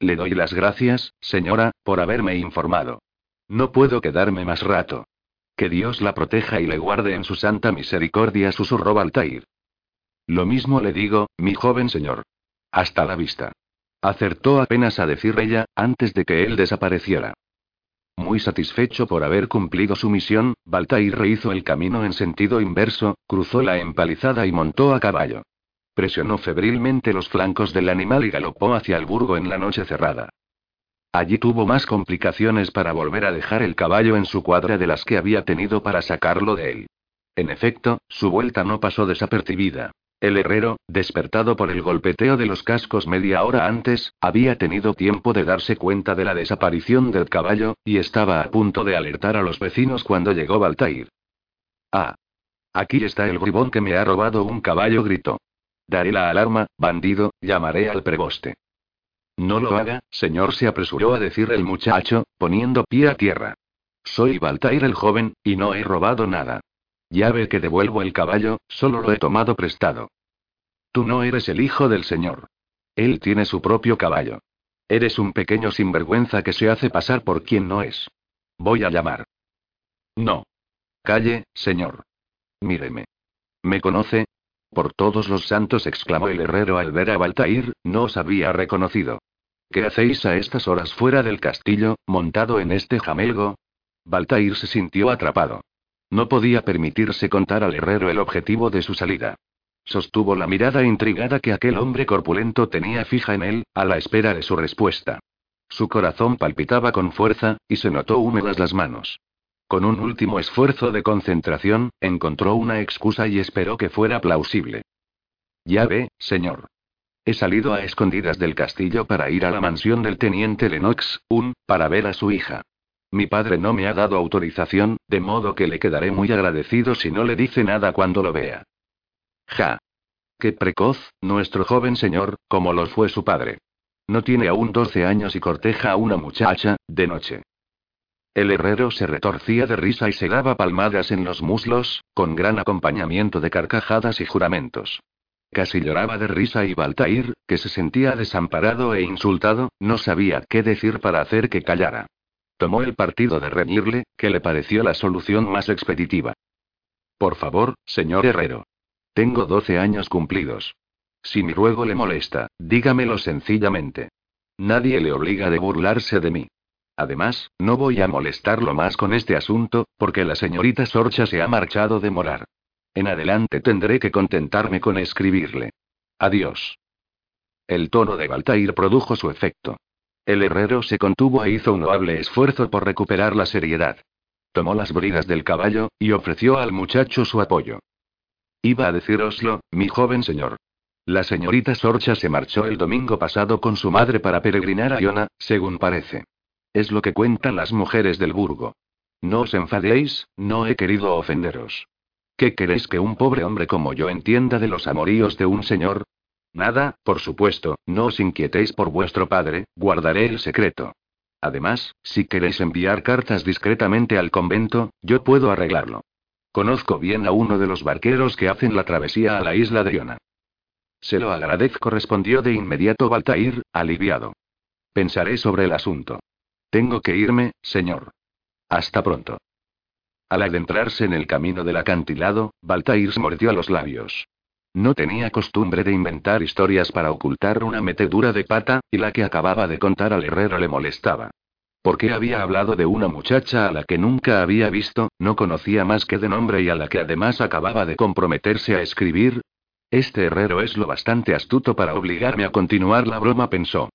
Le doy las gracias, señora, por haberme informado. No puedo quedarme más rato. Que Dios la proteja y le guarde en su santa misericordia, susurró Baltair. Lo mismo le digo, mi joven señor. Hasta la vista. Acertó apenas a decir ella, antes de que él desapareciera. Muy satisfecho por haber cumplido su misión, Baltair rehizo el camino en sentido inverso, cruzó la empalizada y montó a caballo. Presionó febrilmente los flancos del animal y galopó hacia el burgo en la noche cerrada. Allí tuvo más complicaciones para volver a dejar el caballo en su cuadra de las que había tenido para sacarlo de él. En efecto, su vuelta no pasó desapercibida. El herrero, despertado por el golpeteo de los cascos media hora antes, había tenido tiempo de darse cuenta de la desaparición del caballo, y estaba a punto de alertar a los vecinos cuando llegó Baltair. Ah. Aquí está el bribón que me ha robado un caballo, gritó. Daré la alarma, bandido, llamaré al preboste. No lo haga, señor, se apresuró a decir el muchacho, poniendo pie a tierra. Soy Baltair el joven, y no he robado nada. Ya ve que devuelvo el caballo, solo lo he tomado prestado. Tú no eres el hijo del señor. Él tiene su propio caballo. Eres un pequeño sinvergüenza que se hace pasar por quien no es. Voy a llamar. No. Calle, señor. Míreme. ¿Me conoce? Por todos los santos, exclamó el herrero al ver a Baltair, no os había reconocido. ¿Qué hacéis a estas horas fuera del castillo, montado en este jamelgo? Baltair se sintió atrapado. No podía permitirse contar al herrero el objetivo de su salida. Sostuvo la mirada intrigada que aquel hombre corpulento tenía fija en él, a la espera de su respuesta. Su corazón palpitaba con fuerza, y se notó húmedas las manos. Con un último esfuerzo de concentración, encontró una excusa y esperó que fuera plausible. Ya ve, señor. He salido a escondidas del castillo para ir a la mansión del teniente Lennox, un, para ver a su hija. Mi padre no me ha dado autorización, de modo que le quedaré muy agradecido si no le dice nada cuando lo vea. Ja. Qué precoz, nuestro joven señor, como lo fue su padre. No tiene aún 12 años y corteja a una muchacha, de noche. El herrero se retorcía de risa y se daba palmadas en los muslos, con gran acompañamiento de carcajadas y juramentos. Casi lloraba de risa y Baltair, que se sentía desamparado e insultado, no sabía qué decir para hacer que callara. Tomó el partido de reñirle, que le pareció la solución más expeditiva. Por favor, señor Herrero. Tengo doce años cumplidos. Si mi ruego le molesta, dígamelo sencillamente. Nadie le obliga de burlarse de mí. Además, no voy a molestarlo más con este asunto, porque la señorita Sorcha se ha marchado de morar. En adelante tendré que contentarme con escribirle. Adiós. El tono de Baltair produjo su efecto. El herrero se contuvo e hizo un noble esfuerzo por recuperar la seriedad. Tomó las bridas del caballo, y ofreció al muchacho su apoyo. Iba a decíroslo, mi joven señor. La señorita Sorcha se marchó el domingo pasado con su madre para peregrinar a Iona, según parece. Es lo que cuentan las mujeres del burgo. No os enfadéis, no he querido ofenderos. ¿Qué queréis que un pobre hombre como yo entienda de los amoríos de un señor? Nada, por supuesto, no os inquietéis por vuestro padre, guardaré el secreto. Además, si queréis enviar cartas discretamente al convento, yo puedo arreglarlo. Conozco bien a uno de los barqueros que hacen la travesía a la isla de Iona. Se lo agradezco, respondió de inmediato Baltair, aliviado. Pensaré sobre el asunto. Tengo que irme, señor. Hasta pronto. Al adentrarse en el camino del acantilado, Baltair se mordió los labios. No tenía costumbre de inventar historias para ocultar una metedura de pata, y la que acababa de contar al herrero le molestaba. Porque había hablado de una muchacha a la que nunca había visto, no conocía más que de nombre y a la que además acababa de comprometerse a escribir. Este herrero es lo bastante astuto para obligarme a continuar la broma, pensó.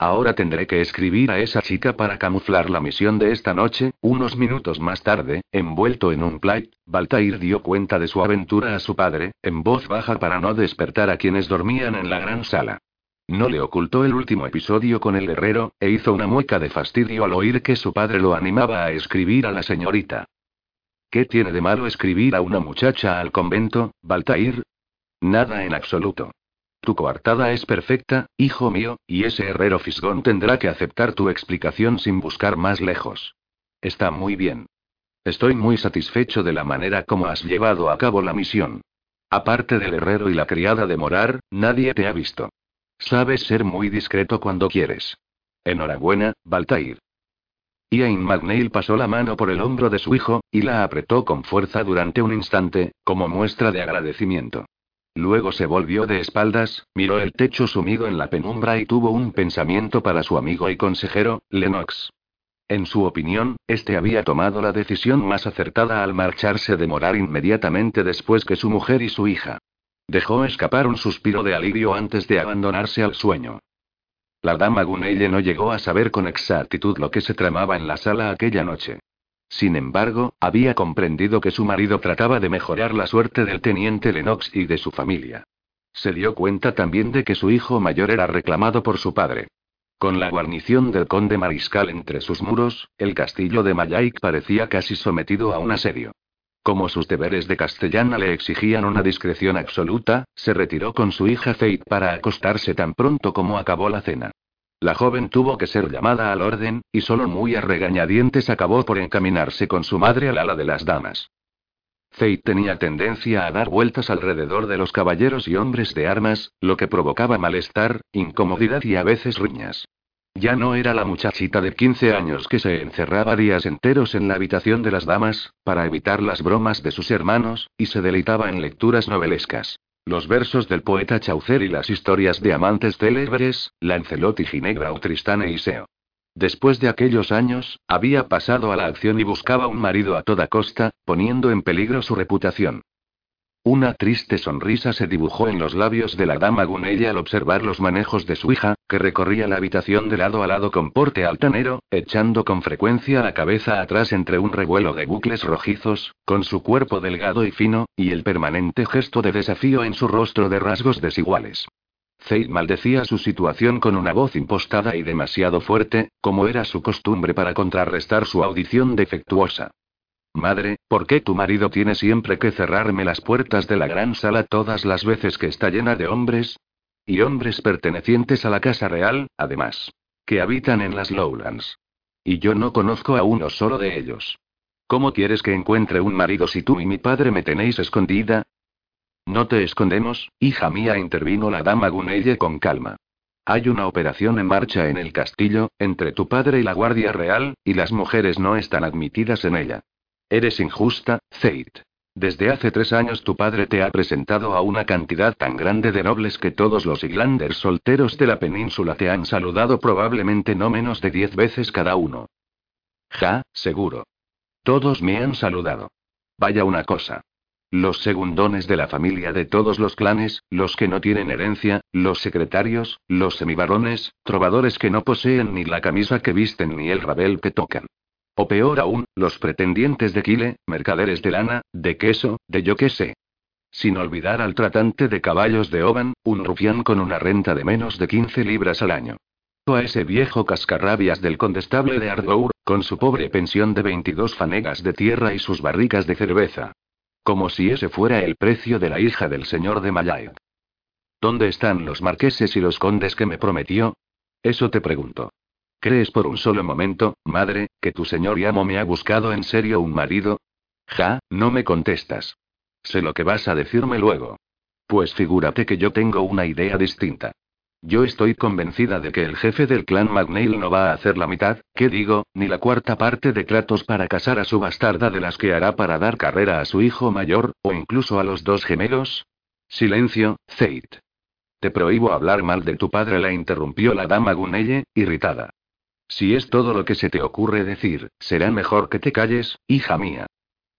Ahora tendré que escribir a esa chica para camuflar la misión de esta noche. Unos minutos más tarde, envuelto en un plaid, Baltair dio cuenta de su aventura a su padre, en voz baja para no despertar a quienes dormían en la gran sala. No le ocultó el último episodio con el herrero, e hizo una mueca de fastidio al oír que su padre lo animaba a escribir a la señorita. ¿Qué tiene de malo escribir a una muchacha al convento, Baltair? Nada en absoluto. Tu coartada es perfecta, hijo mío, y ese herrero fisgón tendrá que aceptar tu explicación sin buscar más lejos. Está muy bien. Estoy muy satisfecho de la manera como has llevado a cabo la misión. Aparte del herrero y la criada de morar, nadie te ha visto. Sabes ser muy discreto cuando quieres. Enhorabuena, Baltair. Ian McNeil pasó la mano por el hombro de su hijo, y la apretó con fuerza durante un instante, como muestra de agradecimiento. Luego se volvió de espaldas, miró el techo sumido en la penumbra y tuvo un pensamiento para su amigo y consejero, Lennox. En su opinión, este había tomado la decisión más acertada al marcharse de morar inmediatamente después que su mujer y su hija. Dejó escapar un suspiro de alivio antes de abandonarse al sueño. La dama Gunelle no llegó a saber con exactitud lo que se tramaba en la sala aquella noche. Sin embargo, había comprendido que su marido trataba de mejorar la suerte del teniente Lennox y de su familia. Se dio cuenta también de que su hijo mayor era reclamado por su padre. Con la guarnición del conde mariscal entre sus muros, el castillo de Mayaik parecía casi sometido a un asedio. Como sus deberes de castellana le exigían una discreción absoluta, se retiró con su hija Fate para acostarse tan pronto como acabó la cena. La joven tuvo que ser llamada al orden, y solo muy a regañadientes acabó por encaminarse con su madre al ala de las damas. Fate tenía tendencia a dar vueltas alrededor de los caballeros y hombres de armas, lo que provocaba malestar, incomodidad y a veces riñas. Ya no era la muchachita de 15 años que se encerraba días enteros en la habitación de las damas, para evitar las bromas de sus hermanos, y se deleitaba en lecturas novelescas. Los versos del poeta Chaucer y las historias de amantes célebres, Lancelot y Ginebra o Tristán y Seo. Después de aquellos años, había pasado a la acción y buscaba un marido a toda costa, poniendo en peligro su reputación. Una triste sonrisa se dibujó en los labios de la dama Gunella al observar los manejos de su hija, que recorría la habitación de lado a lado con porte altanero, echando con frecuencia la cabeza atrás entre un revuelo de bucles rojizos, con su cuerpo delgado y fino, y el permanente gesto de desafío en su rostro de rasgos desiguales. Zaid maldecía su situación con una voz impostada y demasiado fuerte, como era su costumbre para contrarrestar su audición defectuosa. Madre, ¿por qué tu marido tiene siempre que cerrarme las puertas de la gran sala todas las veces que está llena de hombres? Y hombres pertenecientes a la Casa Real, además. Que habitan en las Lowlands. Y yo no conozco a uno solo de ellos. ¿Cómo quieres que encuentre un marido si tú y mi padre me tenéis escondida? No te escondemos, hija mía, intervino la dama Gunelle con calma. Hay una operación en marcha en el castillo, entre tu padre y la Guardia Real, y las mujeres no están admitidas en ella. Eres injusta, Zeit. Desde hace tres años tu padre te ha presentado a una cantidad tan grande de nobles que todos los Iglanders solteros de la península te han saludado probablemente no menos de diez veces cada uno. Ja, seguro. Todos me han saludado. Vaya una cosa. Los segundones de la familia de todos los clanes, los que no tienen herencia, los secretarios, los semibarones, trovadores que no poseen ni la camisa que visten ni el rabel que tocan. O peor aún, los pretendientes de Kile, mercaderes de lana, de queso, de yo qué sé. Sin olvidar al tratante de caballos de Oban, un rufián con una renta de menos de 15 libras al año. O a ese viejo cascarrabias del condestable de Ardour, con su pobre pensión de 22 fanegas de tierra y sus barricas de cerveza. Como si ese fuera el precio de la hija del señor de Mallaig. ¿Dónde están los marqueses y los condes que me prometió? Eso te pregunto. ¿Crees por un solo momento, madre, que tu señor y amo me ha buscado en serio un marido? Ja, no me contestas. Sé lo que vas a decirme luego. Pues figúrate que yo tengo una idea distinta. Yo estoy convencida de que el jefe del clan McNeil no va a hacer la mitad, ¿qué digo? Ni la cuarta parte de tratos para casar a su bastarda de las que hará para dar carrera a su hijo mayor, o incluso a los dos gemelos. Silencio, Zeit. Te prohíbo hablar mal de tu padre, la interrumpió la dama Gunelle, irritada. Si es todo lo que se te ocurre decir, será mejor que te calles, hija mía.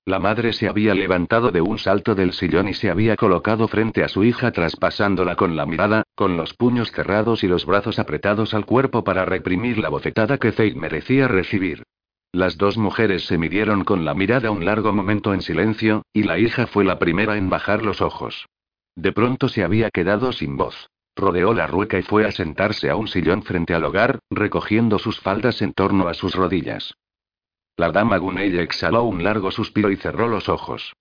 La madre se había levantado de un salto del sillón y se había colocado frente a su hija traspasándola con la mirada, con los puños cerrados y los brazos apretados al cuerpo para reprimir la bofetada que Zaid merecía recibir. Las dos mujeres se midieron con la mirada un largo momento en silencio, y la hija fue la primera en bajar los ojos. De pronto se había quedado sin voz. Rodeó la rueca y fue a sentarse a un sillón frente al hogar, recogiendo sus faldas en torno a sus rodillas. La dama Gunelle exhaló un largo suspiro y cerró los ojos.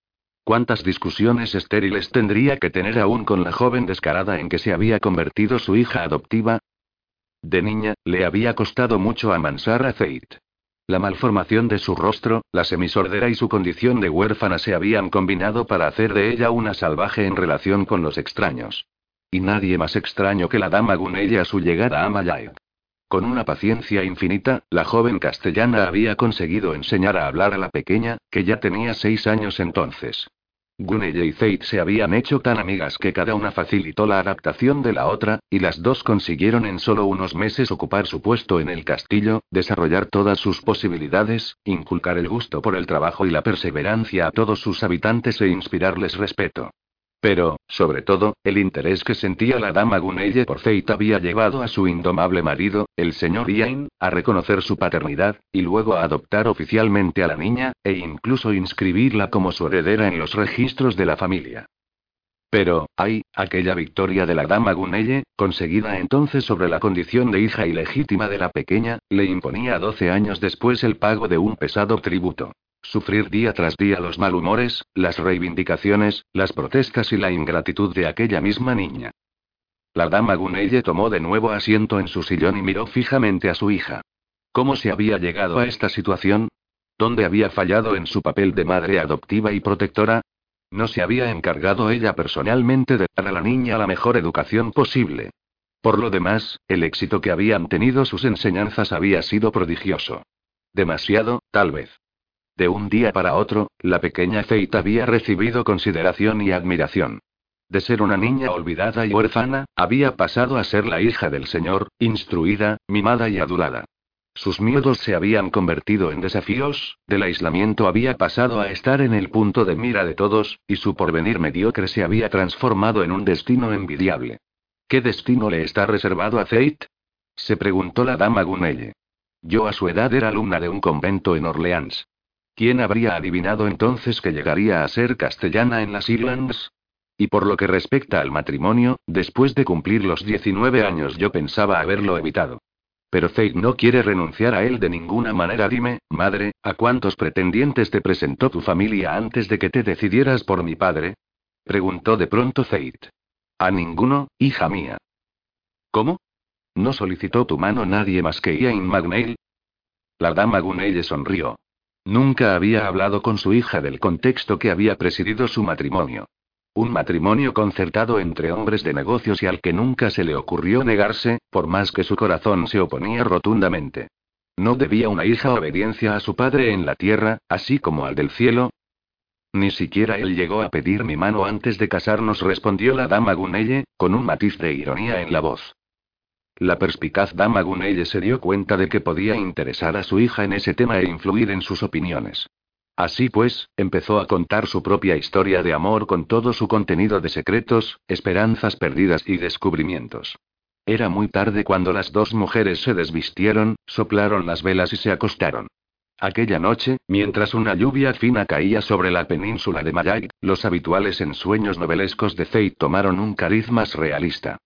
¿Cuántas discusiones estériles tendría que tener aún con la joven descarada en que se había convertido su hija adoptiva? De niña, le había costado mucho amansar a Zeit. La malformación de su rostro, la semisordera y su condición de huérfana se habían combinado para hacer de ella una salvaje en relación con los extraños. Y nadie más extraño que la dama Gunella a su llegada a Malay. Con una paciencia infinita, la joven castellana había conseguido enseñar a hablar a la pequeña, que ya tenía seis años entonces. Gunella y Zeit se habían hecho tan amigas que cada una facilitó la adaptación de la otra, y las dos consiguieron en solo unos meses ocupar su puesto en el castillo, desarrollar todas sus posibilidades, inculcar el gusto por el trabajo y la perseverancia a todos sus habitantes e inspirarles respeto. Pero, sobre todo, el interés que sentía la dama Gunelle por Fate había llevado a su indomable marido, el señor Ian, a reconocer su paternidad, y luego a adoptar oficialmente a la niña, e incluso inscribirla como su heredera en los registros de la familia. Pero, ay, aquella victoria de la dama Gunelle, conseguida entonces sobre la condición de hija ilegítima de la pequeña, le imponía 12 años después el pago de un pesado tributo. Sufrir día tras día los malhumores, las reivindicaciones, las protestas y la ingratitud de aquella misma niña. La dama Gunelle tomó de nuevo asiento en su sillón y miró fijamente a su hija. ¿Cómo se había llegado a esta situación? ¿Dónde había fallado en su papel de madre adoptiva y protectora? No se había encargado ella personalmente de dar a la niña la mejor educación posible. Por lo demás, el éxito que habían tenido sus enseñanzas había sido prodigioso. Demasiado, tal vez. De un día para otro, la pequeña Fate había recibido consideración y admiración. De ser una niña olvidada y huérfana, había pasado a ser la hija del Señor, instruida, mimada y adulada. Sus miedos se habían convertido en desafíos, del aislamiento había pasado a estar en el punto de mira de todos, y su porvenir mediocre se había transformado en un destino envidiable. ¿Qué destino le está reservado a Fate? se preguntó la dama Gunelle. Yo a su edad era alumna de un convento en Orleans. ¿Quién habría adivinado entonces que llegaría a ser castellana en las Islands? Y por lo que respecta al matrimonio, después de cumplir los 19 años yo pensaba haberlo evitado. Pero Fate no quiere renunciar a él de ninguna manera. Dime, madre, ¿a cuántos pretendientes te presentó tu familia antes de que te decidieras por mi padre? Preguntó de pronto Fate. A ninguno, hija mía. ¿Cómo? ¿No solicitó tu mano nadie más que Ian Magnail? La dama Gunelle sonrió. Nunca había hablado con su hija del contexto que había presidido su matrimonio. Un matrimonio concertado entre hombres de negocios y al que nunca se le ocurrió negarse, por más que su corazón se oponía rotundamente. ¿No debía una hija obediencia a su padre en la tierra, así como al del cielo? Ni siquiera él llegó a pedir mi mano antes de casarnos, respondió la dama Gunelle, con un matiz de ironía en la voz. La perspicaz dama Gunelle se dio cuenta de que podía interesar a su hija en ese tema e influir en sus opiniones. Así pues, empezó a contar su propia historia de amor con todo su contenido de secretos, esperanzas perdidas y descubrimientos. Era muy tarde cuando las dos mujeres se desvistieron, soplaron las velas y se acostaron. Aquella noche, mientras una lluvia fina caía sobre la península de Mayag, los habituales ensueños novelescos de Fate tomaron un cariz más realista.